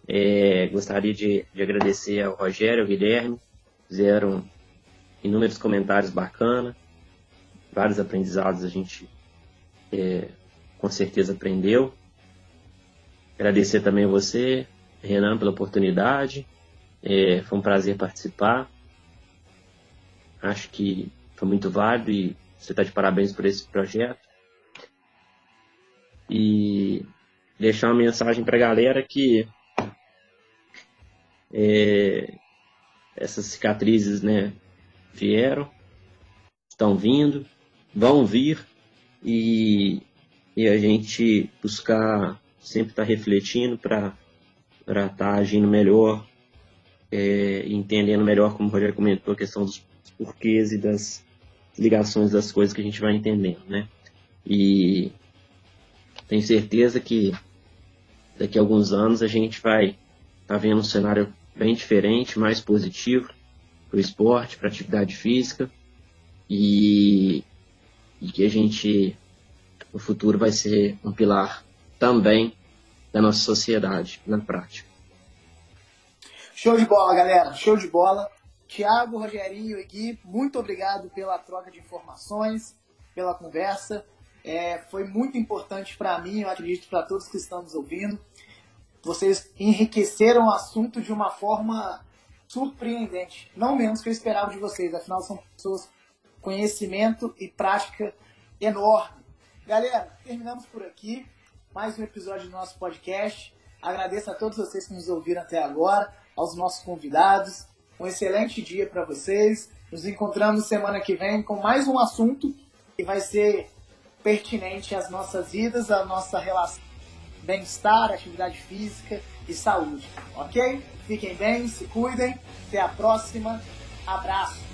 Speaker 4: É, gostaria de, de agradecer ao Rogério, ao Guilherme, fizeram inúmeros comentários bacanas, vários aprendizados a gente é, com certeza aprendeu. Agradecer também a você, Renan, pela oportunidade. É, foi um prazer participar. Acho que foi muito válido e você está de parabéns por esse projeto. E deixar uma mensagem para a galera que é, essas cicatrizes né, vieram, estão vindo, vão vir e, e a gente buscar sempre estar tá refletindo para estar tá agindo melhor, é, entendendo melhor, como o Rogério comentou, a questão dos porquês e das ligações das coisas que a gente vai entendendo, né? E tenho certeza que daqui a alguns anos a gente vai estar tá vendo um cenário bem diferente, mais positivo, para o esporte, para atividade física e, e que a gente no futuro vai ser um pilar também da nossa sociedade na prática.
Speaker 1: Show de bola, galera. Show de bola. Tiago, Rogerinho e Gui, muito obrigado pela troca de informações, pela conversa. É, foi muito importante para mim, eu acredito para todos que estamos ouvindo. Vocês enriqueceram o assunto de uma forma surpreendente, não menos que eu esperava de vocês, afinal são pessoas com conhecimento e prática enorme. Galera, terminamos por aqui, mais um episódio do nosso podcast. Agradeço a todos vocês que nos ouviram até agora, aos nossos convidados. Um excelente dia para vocês. Nos encontramos semana que vem com mais um assunto que vai ser pertinente às nossas vidas, à nossa relação bem-estar, atividade física e saúde, ok? Fiquem bem, se cuidem. Até a próxima. Abraço.